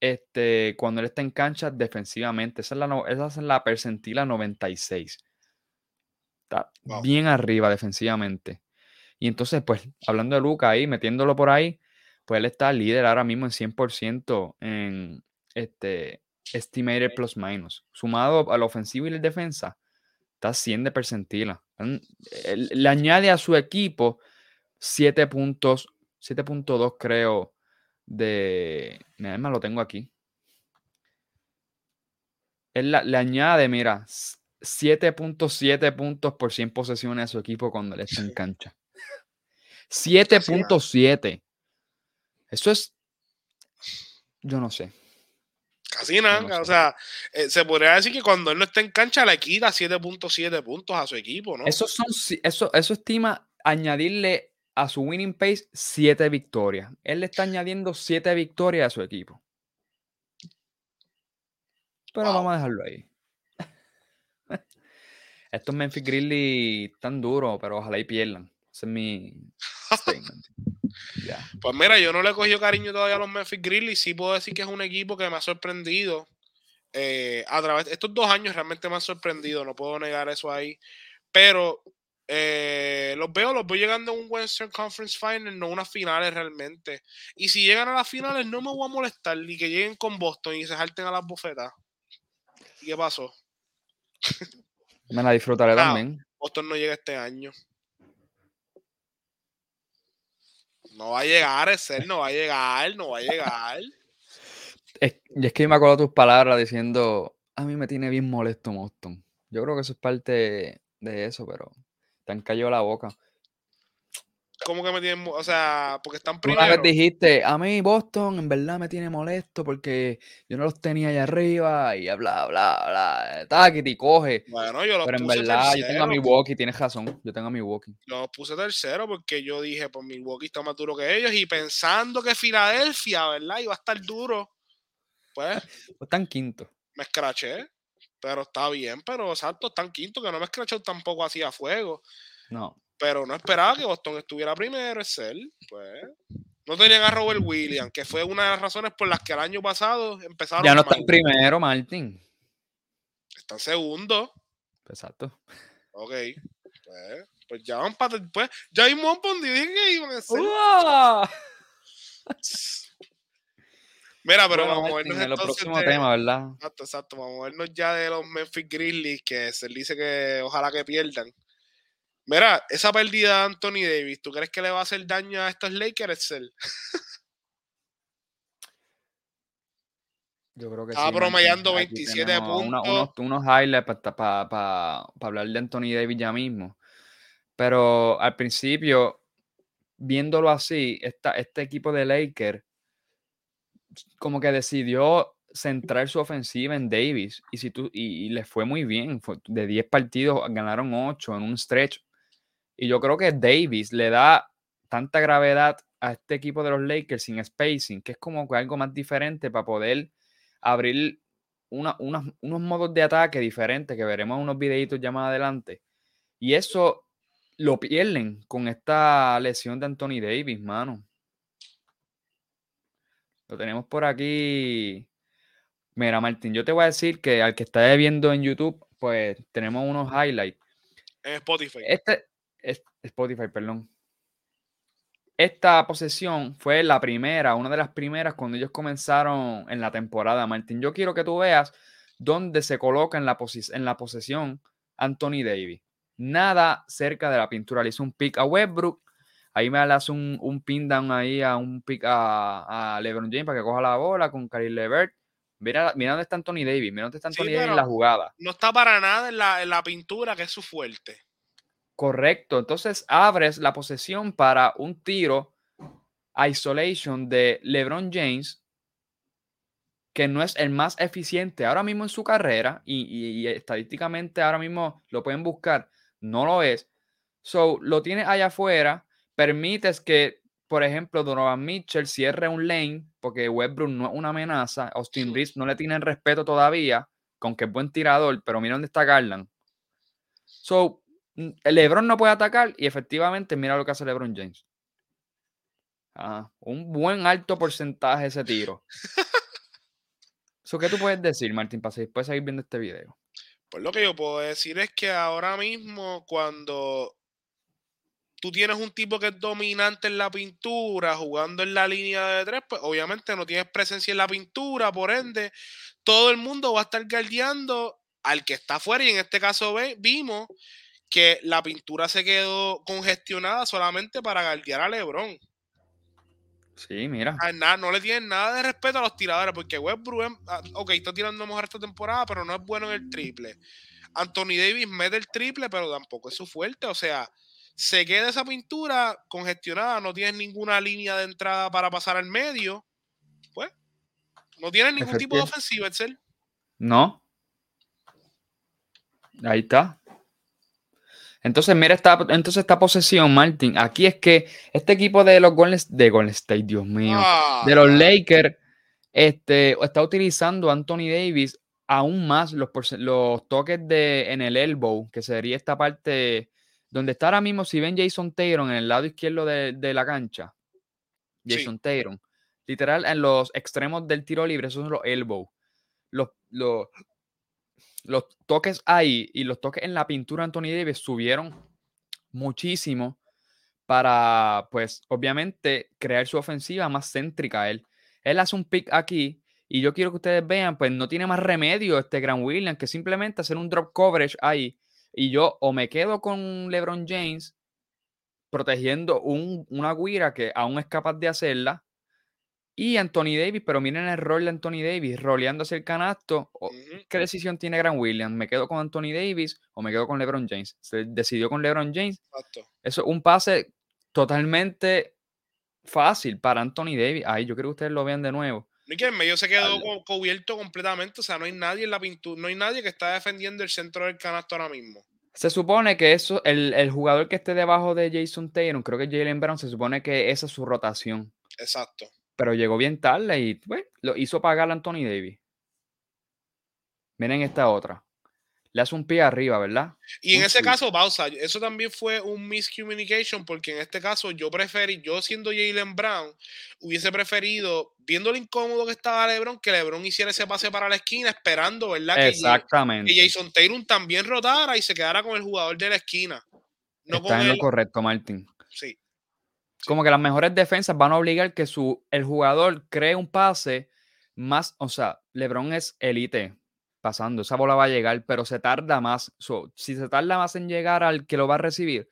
Este, cuando él está en cancha defensivamente. Esa es la, esa es la percentila 96. Está bien arriba defensivamente. Y entonces, pues, hablando de Luca ahí, metiéndolo por ahí, pues él está líder ahora mismo en 100% en este estimated plus minus. Sumado a la ofensiva y la defensa, está 100 de percentila. Le añade a su equipo 7 puntos 7.2 creo de... Además lo tengo aquí. Él le añade, mira, 7.7 puntos por 100 posesiones a su equipo cuando él está en cancha. 7.7. Eso es... Yo no sé. Casi nada. O sea, eh, se podría decir que cuando él no está en cancha le quita 7.7 puntos a su equipo, ¿no? Eso, son, eso, eso estima añadirle a su winning pace siete victorias. Él le está añadiendo siete victorias a su equipo. Pero vamos a dejarlo ahí. *laughs* Estos Memphis Grizzlies tan duros, pero ojalá y pierdan. Ese es mi *laughs* statement. Pues mira, yo no le he cogido cariño todavía a los Memphis Grizzlies. Sí puedo decir que es un equipo que me ha sorprendido. Eh, a través de estos dos años realmente me ha sorprendido. No puedo negar eso ahí. Pero eh, los veo, los veo llegando a un Western Conference Final, no unas finales realmente. Y si llegan a las finales, no me voy a molestar ni que lleguen con Boston y se salten a las bufetas. ¿Y qué pasó? Me la disfrutaré también. Boston no llega este año. No va a llegar, ese no va a llegar, no va a llegar. y es que me acuerdo tus palabras diciendo, a mí me tiene bien molesto Boston. Yo creo que eso es parte de eso, pero te han cayó la boca. ¿Cómo que me tienen, o sea, porque están Tú una vez primero? dijiste, a mí Boston en verdad me tiene molesto porque yo no los tenía allá arriba y bla, bla, bla. Taquiti, coge. Bueno, yo los Pero en puse verdad, yo tengo a tercero. Milwaukee, tienes razón. Yo tengo a Milwaukee. Los puse tercero porque yo dije, pues Milwaukee está más duro que ellos y pensando que Filadelfia, ¿verdad? Iba a estar duro, pues *laughs* Pues están quinto. me escraché. Pero está bien, pero exacto, están quinto, que no me escrachó tampoco así a fuego. No. Pero no esperaba que Boston estuviera primero, es él, pues. No tenían a Robert Williams, que fue una de las razones por las que el año pasado empezaron Ya no están primero, Martín. Están segundo. Exacto. Ok. Pues, pues ya van para. Pues, ya hay un y dije que iban a ser. Mira, pero Bueno, vamos a Martín, vernos en entonces próximos de- temas, ¿verdad? Exacto, exacto. Vamos a vernos ya de los Memphis Grizzlies, que se dice que ojalá que pierdan. Mira, esa pérdida de Anthony Davis, ¿tú crees que le va a hacer daño a estos Lakers? Yo creo que Estaba sí, promediando Aquí 27 tenemos una- puntos. unos, unos highlights para hablar de Anthony Davis ya mismo. Pero al principio, viéndolo así, esta, este equipo de Lakers como que decidió centrar su ofensiva en Davis y, si tú, y, y les fue muy bien. fue- de 10 partidos ganaron 8 en un stretch. Y yo creo que Davis le da tanta gravedad a este equipo de los Lakers sin spacing, que es como que algo más diferente para poder abrir una- unas- unos modos de ataque diferentes que veremos en unos videitos ya más adelante. Y eso lo pierden con esta lesión de Anthony Davis, mano. Lo tenemos por aquí. Mira, Martín, yo te voy a decir que al que está viendo en YouTube, pues tenemos unos highlights. En Spotify. Este es Spotify, perdón. Esta posesión fue la primera, una de las primeras cuando ellos comenzaron en la temporada, Martín. Yo quiero que tú veas dónde se coloca en la, en la posesión Anthony Davis. Nada cerca de la pintura. Le hizo un pick a Westbrook. Ahí me le hace un, un pin down ahí a un pick a, a LeBron James para que coja la bola con Khalil Levert. Mira, mira dónde está Anthony Davis. Mira dónde está Sí, Anthony Davis en la jugada. No está para nada en la, en la pintura, que es su fuerte. Correcto. Entonces abres la posesión para un tiro isolation de LeBron James, que no es el más eficiente ahora mismo en su carrera y, y- y estadísticamente ahora mismo lo pueden buscar, no lo es. So, lo tienes allá afuera, permites que, por ejemplo, Donovan Mitchell cierre un lane, porque Westbrook no es una amenaza, Austin. Reeves no le tienen respeto todavía, con que es buen tirador, pero mira dónde está Garland. So, LeBron no puede atacar y efectivamente mira lo que hace LeBron James. Ah, un buen alto porcentaje ese tiro. *laughs* So, ¿Qué tú puedes decir, Martín, para después seguir viendo este video? Pues lo que yo puedo decir es que ahora mismo, cuando tú tienes un tipo que es dominante en la pintura, jugando en la línea de tres, pues obviamente no tienes presencia en la pintura, por ende, todo el mundo va a estar guardiando al que está afuera. Y en este caso vimos que la pintura se quedó congestionada solamente para guardiar a LeBron. Sí, mira. nada, no le tienen nada de respeto a los tiradores, porque Westbrook, es- ah, ok, está tirando mejor esta temporada, pero no es bueno en el triple. Anthony Davis mete el triple, pero tampoco es su fuerte, o sea, se queda esa pintura congestionada, no tienes ninguna línea de entrada para pasar al medio, pues, no tienes ningún tipo de ofensiva, Excel. ¿No? Ahí está. Entonces, mira esta, entonces esta posesión, Martín. Aquí es que este equipo de los Golden, de Golden State, Dios mío, Ah, de los Lakers, este, está utilizando a Anthony Davis aún más los, los toques de, en el elbow, que sería esta parte donde está ahora mismo, si ven Jason Taylor en el lado izquierdo de, de la cancha, Sí. Jason Taylor, literal en los extremos del tiro libre, esos son los elbow. Los, los, los toques ahí y los toques en la pintura Anthony Davis subieron muchísimo para, pues, obviamente, crear su ofensiva más céntrica él. Él hace un pick aquí y yo quiero que ustedes vean, pues no tiene más remedio este Gran Williams que simplemente hacer un drop coverage ahí. Y yo o me quedo con LeBron James protegiendo un- una guira que aún es capaz de hacerla. Y Anthony Davis, pero miren el rol de Anthony Davis, roleando hacia el canasto. ¿Qué decisión tiene Gran Williams? ¿Me quedo con Anthony Davis o me quedo con LeBron James? Se decidió con LeBron James. Exacto. Eso es un pase totalmente fácil para Anthony Davis. Ay, yo creo que ustedes lo vean de nuevo. No, que en medio se quedó cubierto completamente. O sea, no hay nadie en la pintura, no hay nadie que está defendiendo el centro del canasto ahora mismo. Se supone que eso, el, el jugador que esté debajo de Jason Tatum, creo que Jalen Brown, se supone que esa es su rotación. Exacto. Pero llegó bien tarde y pues, lo hizo pagar a Anthony Davis. Miren esta otra. Le hace un pie arriba, ¿verdad? Y en Un ese caso, pausa, eso también fue un miscommunication porque en este caso yo preferí, yo siendo Jalen Brown, hubiese preferido, viendo lo incómodo que estaba LeBron, que LeBron hiciera ese pase para la esquina esperando, ¿verdad? Exactamente. que Jason Taylor también rotara y se quedara con el jugador de la esquina. No Está en lo correcto, Martín. Como que las mejores defensas van a obligar que su, el jugador cree un pase más, o sea, LeBron es elite pasando, esa bola va a llegar, pero se tarda más. So, si se tarda más en llegar al que lo va a recibir,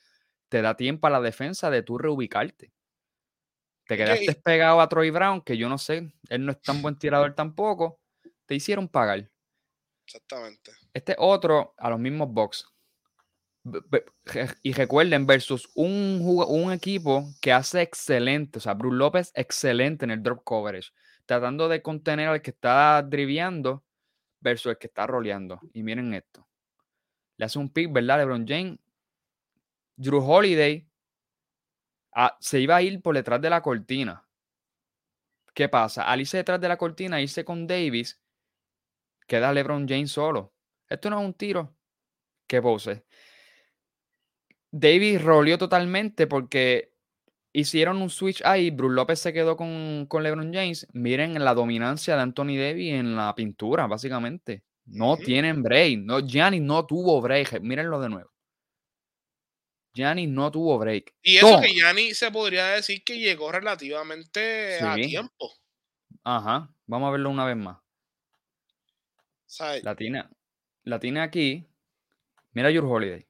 te da tiempo a la defensa de tú reubicarte. Te quedaste pegado a Troy Brown, que yo no sé, él no es tan buen tirador tampoco. Te hicieron pagar. exactamente. Este otro a los mismos box. Y recuerden, versus un, un equipo que hace excelente, o sea, Bruce López excelente en el drop coverage, tratando de contener al que está driviando versus el que está roleando. Y miren esto. Le hace un pick, ¿verdad? LeBron James. Drew Holiday ah, se iba a ir por detrás de la cortina. ¿Qué pasa? Al irse detrás de la cortina, irse con Davis, queda LeBron James solo. Esto no es un tiro. ¿Qué pose? Davis roleó totalmente porque hicieron un switch ahí. Bruce López se quedó con, con LeBron James. Miren la dominancia de Anthony Davis en la pintura, básicamente. No tienen break. No, Giannis no tuvo break. Mírenlo de nuevo. Giannis no tuvo break. Y eso que Yanni se podría decir que llegó relativamente a tiempo. Ajá. Vamos a verlo una vez más. ¿sabes? La tiene, la tiene aquí. Mira Your Holiday.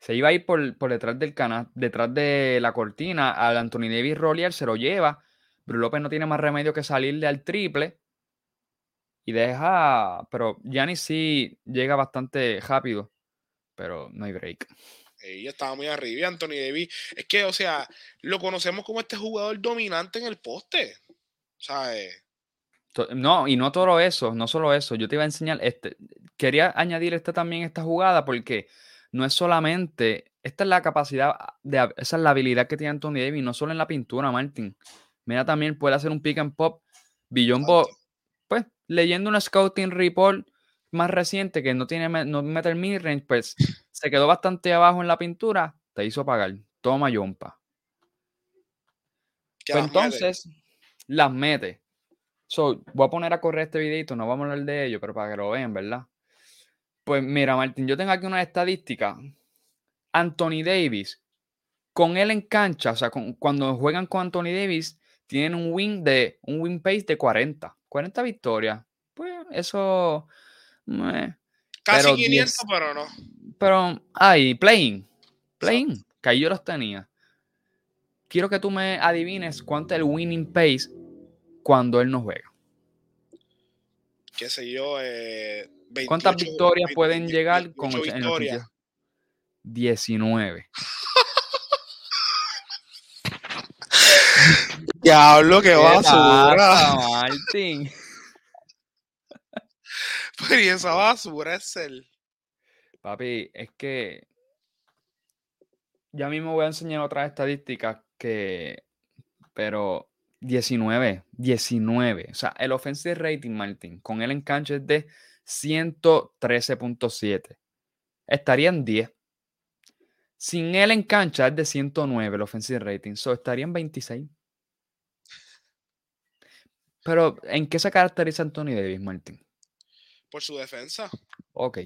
Se iba a ir por, por detrás del canal, detrás de la cortina. Al Anthony Davis Rollier se lo lleva. Bruce López no tiene más remedio que salirle al triple. Y deja. Pero Giannis sí llega bastante rápido. Pero no hay break. Ella estaba muy arriba Anthony Davis. Es que, o sea, lo conocemos como este jugador dominante en el poste. ¿Sabes? No, y no todo eso, no solo eso. Yo te iba a enseñar, este, quería añadir esta también, esta jugada, porque no es solamente, esta es la capacidad, de, hab- esa es la habilidad que tiene Anthony Davis, no solo en la pintura, Martin. Mira, también puede hacer un pick and pop. Billombo, pues, leyendo una scouting report más reciente que no tiene, no mete el midrange, pues, se quedó bastante abajo en la pintura, te hizo pagar. Toma, Yompa. Pues mete. entonces, las mete. So, voy a poner a correr este videito, no vamos a hablar de ello, pero para que lo vean, ¿verdad? Pues mira, Martín, yo tengo aquí una estadística. Anthony Davis, con él en cancha, o sea, con- cuando juegan con Anthony Davis, tienen un win de un win pace de 40. 40 victorias. Pues eso. Casi pero 500, 10. pero no. Pero, ay, playing. Playing. Que ahí yo los tenía. Quiero que tú me adivines cuánto es el winning pace cuando él no juega. Qué sé yo. Eh, 28, ¿Cuántas victorias 20, pueden llegar con 28 och- en victorias. 80? 19. *laughs* Diablo, ¿Qué basura. Martín? *laughs* Pero y esa basura es el. Papi, es que ya mismo voy a enseñar otras estadísticas que, pero 19, 19. O sea, el offensive rating, Martín, con él en cancha es de 113.7. Estaría en 10. Sin él en cancha es de 109 el offensive rating. So, estaría en 26. Pero, ¿en qué se caracteriza Anthony Davis, Martín? Por su defensa. Ok.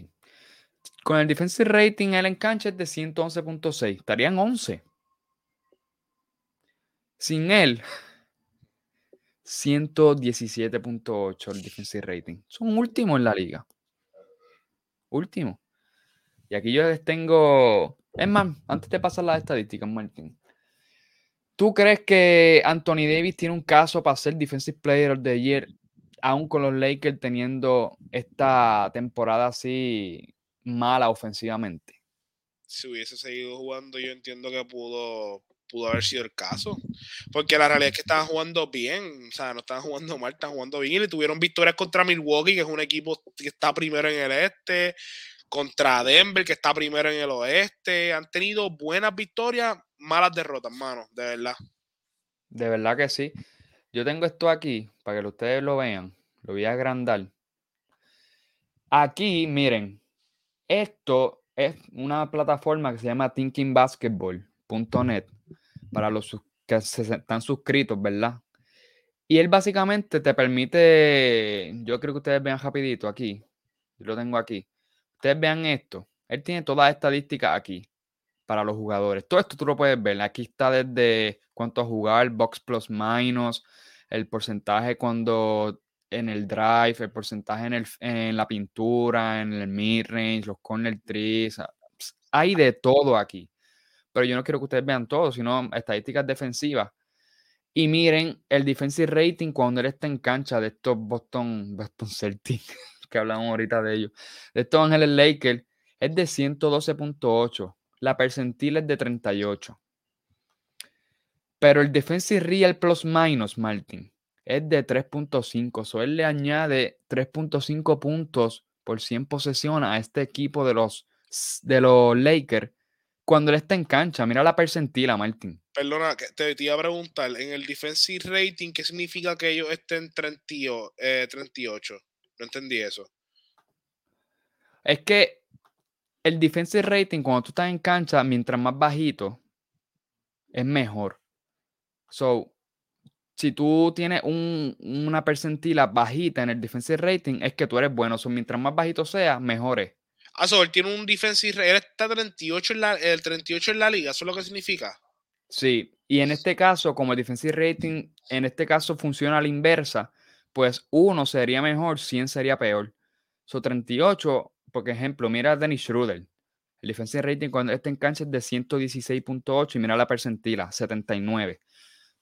Con el defensive rating, él en cancha es de 111.6. Estarían 11. Sin él, 117.8 el defensive rating. Son últimos en la liga. Último. Y aquí yo les tengo. Es más, antes de pasar las estadísticas, Martín. ¿Tú crees que Anthony Davis tiene un caso para ser Defensive Player of the Year, aún con los Lakers teniendo esta temporada así mala ofensivamente? si hubiese seguido jugando, yo entiendo que pudo, pudo haber sido el caso. Porque la realidad es que estaban jugando bien, o sea, no estaban jugando mal, estaban jugando bien y tuvieron victorias contra Milwaukee, que es un equipo que está primero en el este, contra Denver, que está primero en el oeste. Han tenido buenas victorias, malas derrotas, mano, de verdad. De verdad que sí. Yo tengo esto aquí para que ustedes lo vean. Lo voy a agrandar. Aquí, miren, esto es una plataforma que se llama thinkingbasketball.net para los que se están suscritos, ¿verdad? Y él básicamente te permite, yo creo que ustedes vean rapidito aquí, yo lo tengo aquí, ustedes vean esto, él tiene todas las estadísticas aquí para los jugadores. Todo esto tú lo puedes ver, aquí está desde cuánto jugar, box plus minus, el porcentaje cuando en el drive, el porcentaje en, la pintura, en el mid-range, los corner trees. Hay de todo aquí. Pero yo no quiero que ustedes vean todo, sino estadísticas defensivas. Y miren el defensive rating cuando él está en cancha de estos Boston, Boston Celtics, *laughs* que hablamos ahorita de ellos. De estos Ángeles Lakers, es de 112.8. La percentil es de 38. Pero el defensive real plus minus, Martin, es de 3.5. So él le añade 3.5 puntos por 100 posesiones a este equipo de los, de los Lakers cuando él está en cancha. Mira la percentila, Martin. Perdona, te, te iba a preguntar, en el defensive rating, ¿qué significa que ellos estén 38? Eh, no entendí eso. Es que el defensive rating, cuando tú estás en cancha, mientras más bajito, es mejor. So, si tú tienes una percentila bajita en el defensive rating, es que tú eres bueno. So, mientras más bajito sea, mejor es. Ah, so, él tiene un defensive él está 38 en la, el 38 en la liga, ¿eso es lo que significa? Sí, y en este caso, como el defensive rating en este caso funciona a la inversa, pues uno sería mejor, 100 sería peor. So 38, por ejemplo, mira a Dennis Schroeder. El defensive rating cuando está en cancha es de 116.8 y mira la percentila, 79.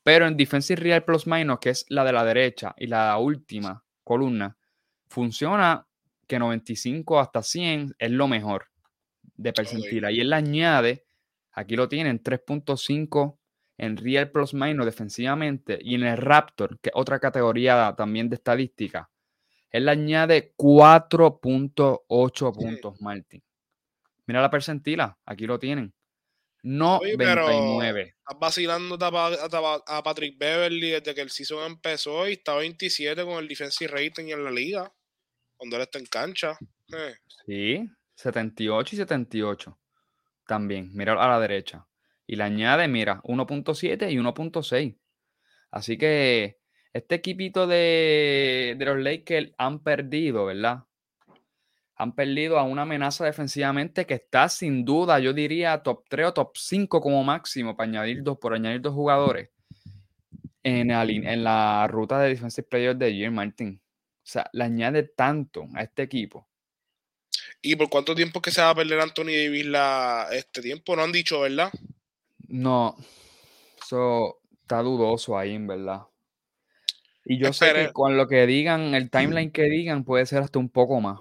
Pero en Defensive Real Plus Minus, que es la de la derecha y la última columna, funciona que 95 hasta 100 es lo mejor de percentila. Y él añade, aquí lo tienen, 3.5 en Real Plus Minus defensivamente y en el Raptor, que es otra categoría también de estadística, él añade 4.8 puntos, Martín. Mira la percentila, aquí lo tienen. No 29. Estás vacilando a, Patrick Beverly desde que el season empezó y está 27 con el defensive rating en la liga. Cuando está en cancha. Eh. Sí, 78 y 78. También, mira a la derecha. Y le añade, mira, 1.7 y 1.6. Así que este equipito de, de los Lakers han perdido, ¿verdad? han perdido a una amenaza defensivamente que está sin duda, yo diría, top 3 o top 5 como máximo para añadir dos, por añadir dos jugadores en, en la ruta de Defensive Player de Year, Martin. O sea, le añade tanto a este equipo. ¿Y por cuánto tiempo que se va a perder Anthony Davis la, este tiempo? No han dicho, ¿verdad? No. Eso está dudoso ahí, en verdad. Y yo sé que con lo que digan, el timeline que digan, puede ser hasta un poco más.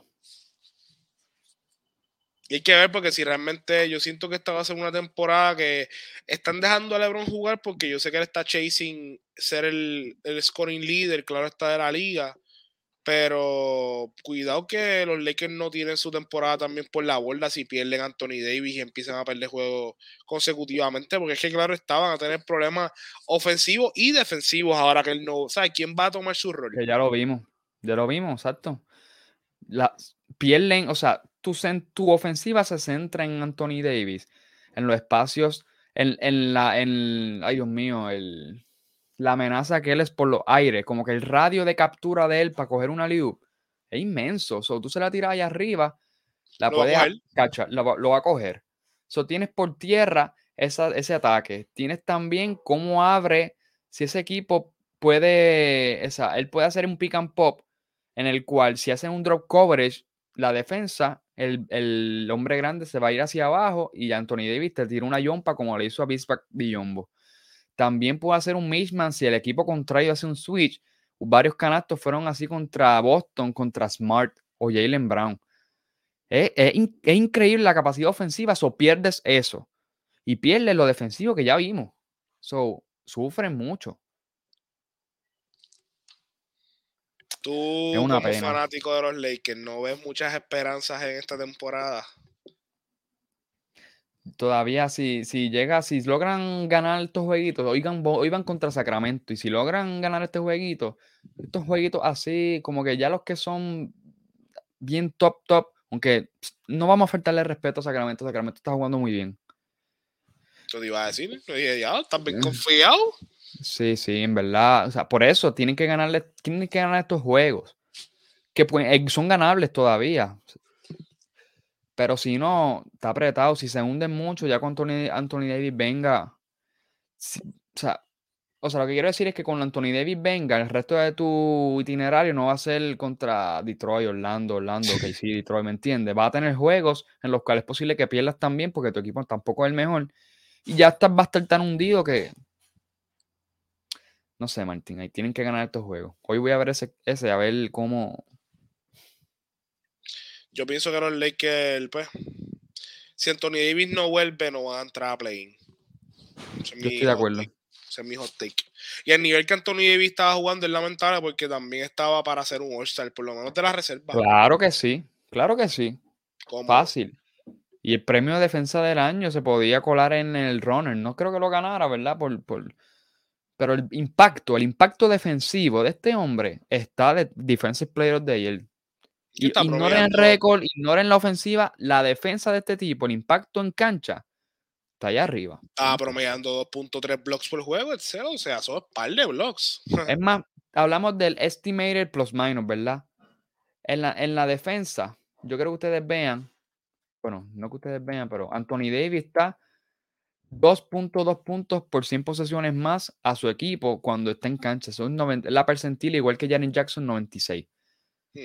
Y hay que ver porque si realmente yo siento que esta va a ser una temporada que están dejando a LeBron jugar porque yo sé que él está chasing ser el, el scoring leader, claro está de la liga. Pero cuidado que los Lakers no tienen su temporada también por la borda si pierden Anthony Davis y empiezan a perder juegos consecutivamente. Porque es que, claro, estaban a tener problemas ofensivos y defensivos ahora que él no. ¿Sabes quién va a tomar su rol? Ya lo vimos. Ya lo vimos, exacto. La, pierden, o sea, tu, ofensiva se centra en Anthony Davis, en los espacios, en, la, en, ay Dios mío, el, la amenaza que él es por los aires, como que el radio de captura de él para coger una liu es inmenso. So, tú se la tiras allá arriba, la lo puedes cachar, lo, va a coger. So, tienes por tierra ese ataque. Tienes también cómo abre, si ese equipo puede, esa, él puede hacer un pick and pop en el cual si hacen un drop coverage, la defensa el, hombre grande se va a ir hacia abajo y Anthony Davis te tira una yompa como le hizo a Bisback Billombo. También puede hacer un misman si el equipo contrario hace un switch. Varios canastos fueron así contra Boston, contra Smart o Jalen Brown. Es, es in- es increíble la capacidad ofensiva, so pierdes eso. Y pierdes lo defensivo que ya vimos. So, sufren mucho. Tú, Es una como pena. fanático de los Lakers, ¿no ves muchas esperanzas en esta temporada? Todavía si, si llega, si logran ganar estos jueguitos, hoy van contra Sacramento, y si logran ganar este jueguito, estos jueguitos así, como que ya los que son bien top, top, aunque no vamos a faltarle respeto a Sacramento, Sacramento está jugando muy bien. Yo te iba a decir, ya, ¿estás bien Eh. confiado? Sí, sí, en verdad. O sea, por eso tienen que ganarle, tienen que ganar estos juegos. Que pues, eh, son ganables todavía. Pero si no, está apretado. Si se hunden mucho, ya con Anthony, Anthony Davis venga. si- o, sea, o sea, lo que quiero decir es que con Anthony Davis venga, el resto de tu itinerario no va a ser contra Detroit, Orlando, Orlando, *laughs* KC, Detroit, ¿me entiendes? Va a tener juegos en los cuales es posible que pierdas también porque tu equipo tampoco es el mejor. Y ya estás, va a estar tan hundido que, no sé, Martín, ahí tienen que ganar estos juegos. Hoy voy a ver ese, ese a ver cómo. Yo pienso que los Lakers, pues, si Anthony Davis no vuelve, no van a entrar a play-in. Es Yo estoy de acuerdo. take. Ese es mi hot take. Y el nivel que Anthony Davis estaba jugando es lamentable porque también estaba para hacer un All-Star, por lo menos de la reserva. Claro que sí, claro que sí. Fácil. Y el premio de defensa del año se podía colar en el runner. No creo que lo ganara, ¿verdad? Por, por... Pero el impacto, el impacto defensivo de este hombre está de Defensive Player of the Year. Está ignoren el récord, ignoren la ofensiva, la defensa de este tipo, el impacto en cancha, está allá arriba. Estaba promediando 2.3 blocks por juego, cero, o sea, son un par de blocks. *laughs* Es más, hablamos del estimated plus minus, ¿verdad? En la, en la defensa, yo creo que ustedes vean, bueno, no que ustedes vean, pero Anthony Davis está 2.2 puntos por 100 posesiones más a su equipo cuando está en cancha. Son 90 la percentila, igual que Jaren Jackson, 96. Hmm.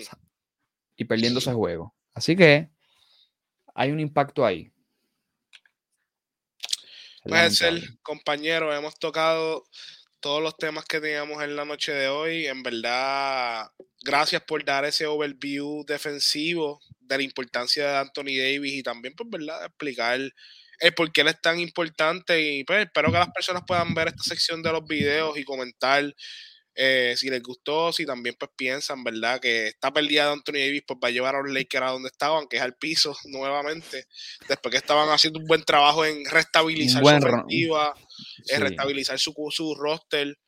Y perdiendo ese juego. Así que hay un impacto ahí. Es Puede ser, lamentable. compañeros, hemos tocado todos los temas que teníamos en la noche de hoy. En verdad, gracias por dar ese overview defensivo de la importancia de Anthony Davis y también, pues, ¿verdad?, explicar el por qué él es tan importante. Y pues, espero que las personas puedan ver esta sección de los videos y comentar eh, si les gustó, si también pues piensan, ¿verdad? Que esta pérdida de Anthony Davis pues va a llevar a los Lakers a donde estaban, que es al piso *laughs* nuevamente, después que estaban haciendo un buen trabajo en restabilizar buen su ofensiva, en restabilizar su, su roster.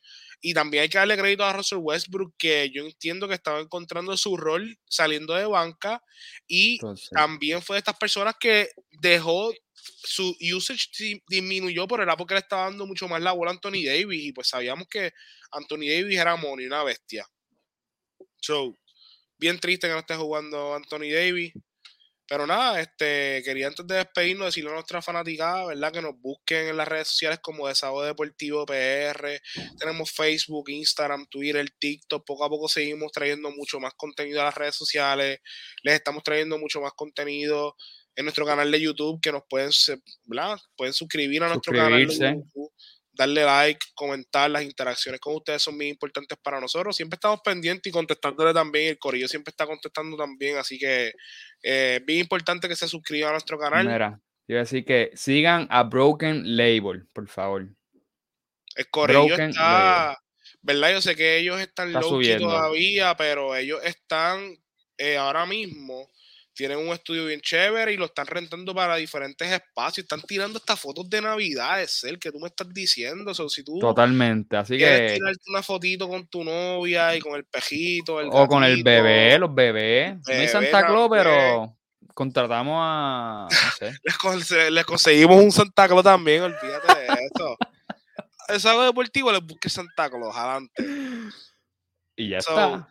Y también hay que darle crédito a Russell Westbrook, que yo entiendo que estaba encontrando su rol saliendo de banca y Entonces, también fue de estas personas que dejó su usage di- disminuyó por el porque le estaba dando mucho más la bola a Anthony Davis y pues sabíamos que Anthony Davis era money, una bestia. So, bien triste que no esté jugando Anthony Davis. Pero nada, este, quería antes de despedirnos decirle a nuestra fanaticada, ¿verdad? Que nos busquen en las redes sociales como Desahogo Deportivo PR. Tenemos Facebook, Instagram, Twitter, TikTok. Poco a poco seguimos trayendo mucho más contenido a las redes sociales. Les estamos trayendo mucho más contenido en nuestro canal de YouTube que nos pueden, ¿verdad? pueden suscribir a nuestro canal de. YouTube, darle like, comentar, las interacciones con ustedes son muy importantes para nosotros. Siempre estamos pendientes y contestándole también. El Corillo siempre está contestando también, así que eh, es bien importante que se suscriban a nuestro canal. mira, yo voy a decir que sigan a Broken Label, por favor. El Corillo Broken está, ¿verdad? Yo sé que ellos están Está low todavía, pero ellos están eh, ahora mismo. Tienen un estudio bien chévere y lo están rentando para diferentes espacios. Están tirando estas fotos de Navidad, es el que tú me estás diciendo. O sea, si tú Totalmente. Así quieres que. tirarte una fotito con tu novia y con el pejito, el O con el bebé, los bebés. No hay Santa Claus, pero contratamos a. No sé. *laughs* les, conse- les conseguimos un Santa Claus también, olvídate de eso. *laughs* Es algo deportivo, les busque Santa Claus, adelante. Y ya So, está.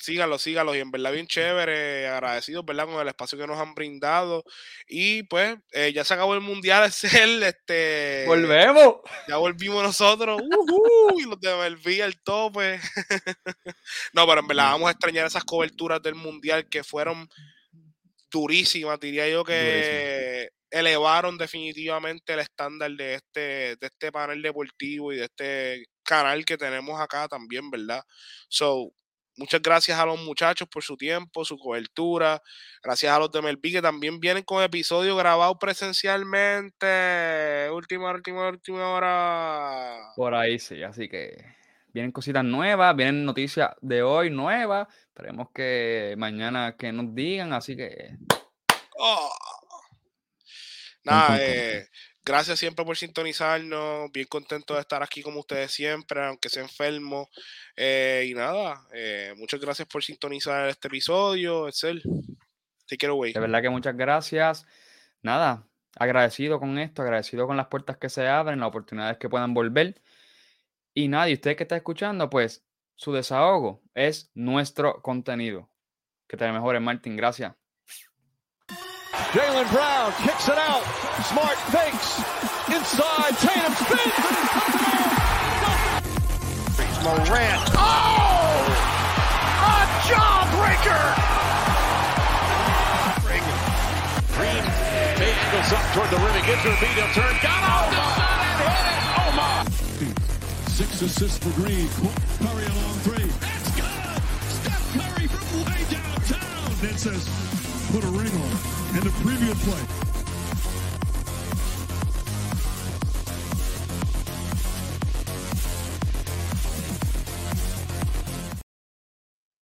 Síganlo, síganlo. Y en verdad, bien chévere, agradecidos, ¿verdad? Con el espacio que nos han brindado. Y pues, eh, ya se acabó el mundial, *laughs* es el, este. Volvemos. Ya volvimos nosotros. ujú, y los de Melví al tope. *laughs* no, pero en verdad vamos a extrañar esas coberturas del mundial que fueron durísimas. Diría yo que elevaron definitivamente el estándar de este, de este panel deportivo y de este canal que tenemos acá también, ¿verdad? So, muchas gracias a los muchachos por su tiempo, su cobertura. Gracias a los de Melví que también vienen con episodios grabados presencialmente. Última, última, última hora. Por ahí sí, así que vienen cositas nuevas, vienen noticias de hoy nuevas. Esperemos que mañana que nos digan, así que. Oh. Nada, eh, gracias siempre por sintonizarnos. Bien contento de estar aquí como ustedes siempre, aunque sea enfermo. Eh, y nada, eh, muchas gracias por sintonizar este episodio. Excel, take it away. De verdad que muchas gracias. Nada, agradecido con esto, agradecido con las puertas que se abren, las oportunidades que puedan volver. Y nada, y usted que está escuchando, pues su desahogo es nuestro contenido. Que te mejores, Martín. Gracias. Jalen Brown kicks it out. Smart fakes. Inside. Tatum spins. Morant. Oh! A jawbreaker! Green Bay angles up toward the rim. He gives her a beat. He'll turn. Got off the sun and hit it. Oh my! Six assists for Green. Curry along three. That's good. Steph Curry from way downtown. It says put a ring on. And the previous play.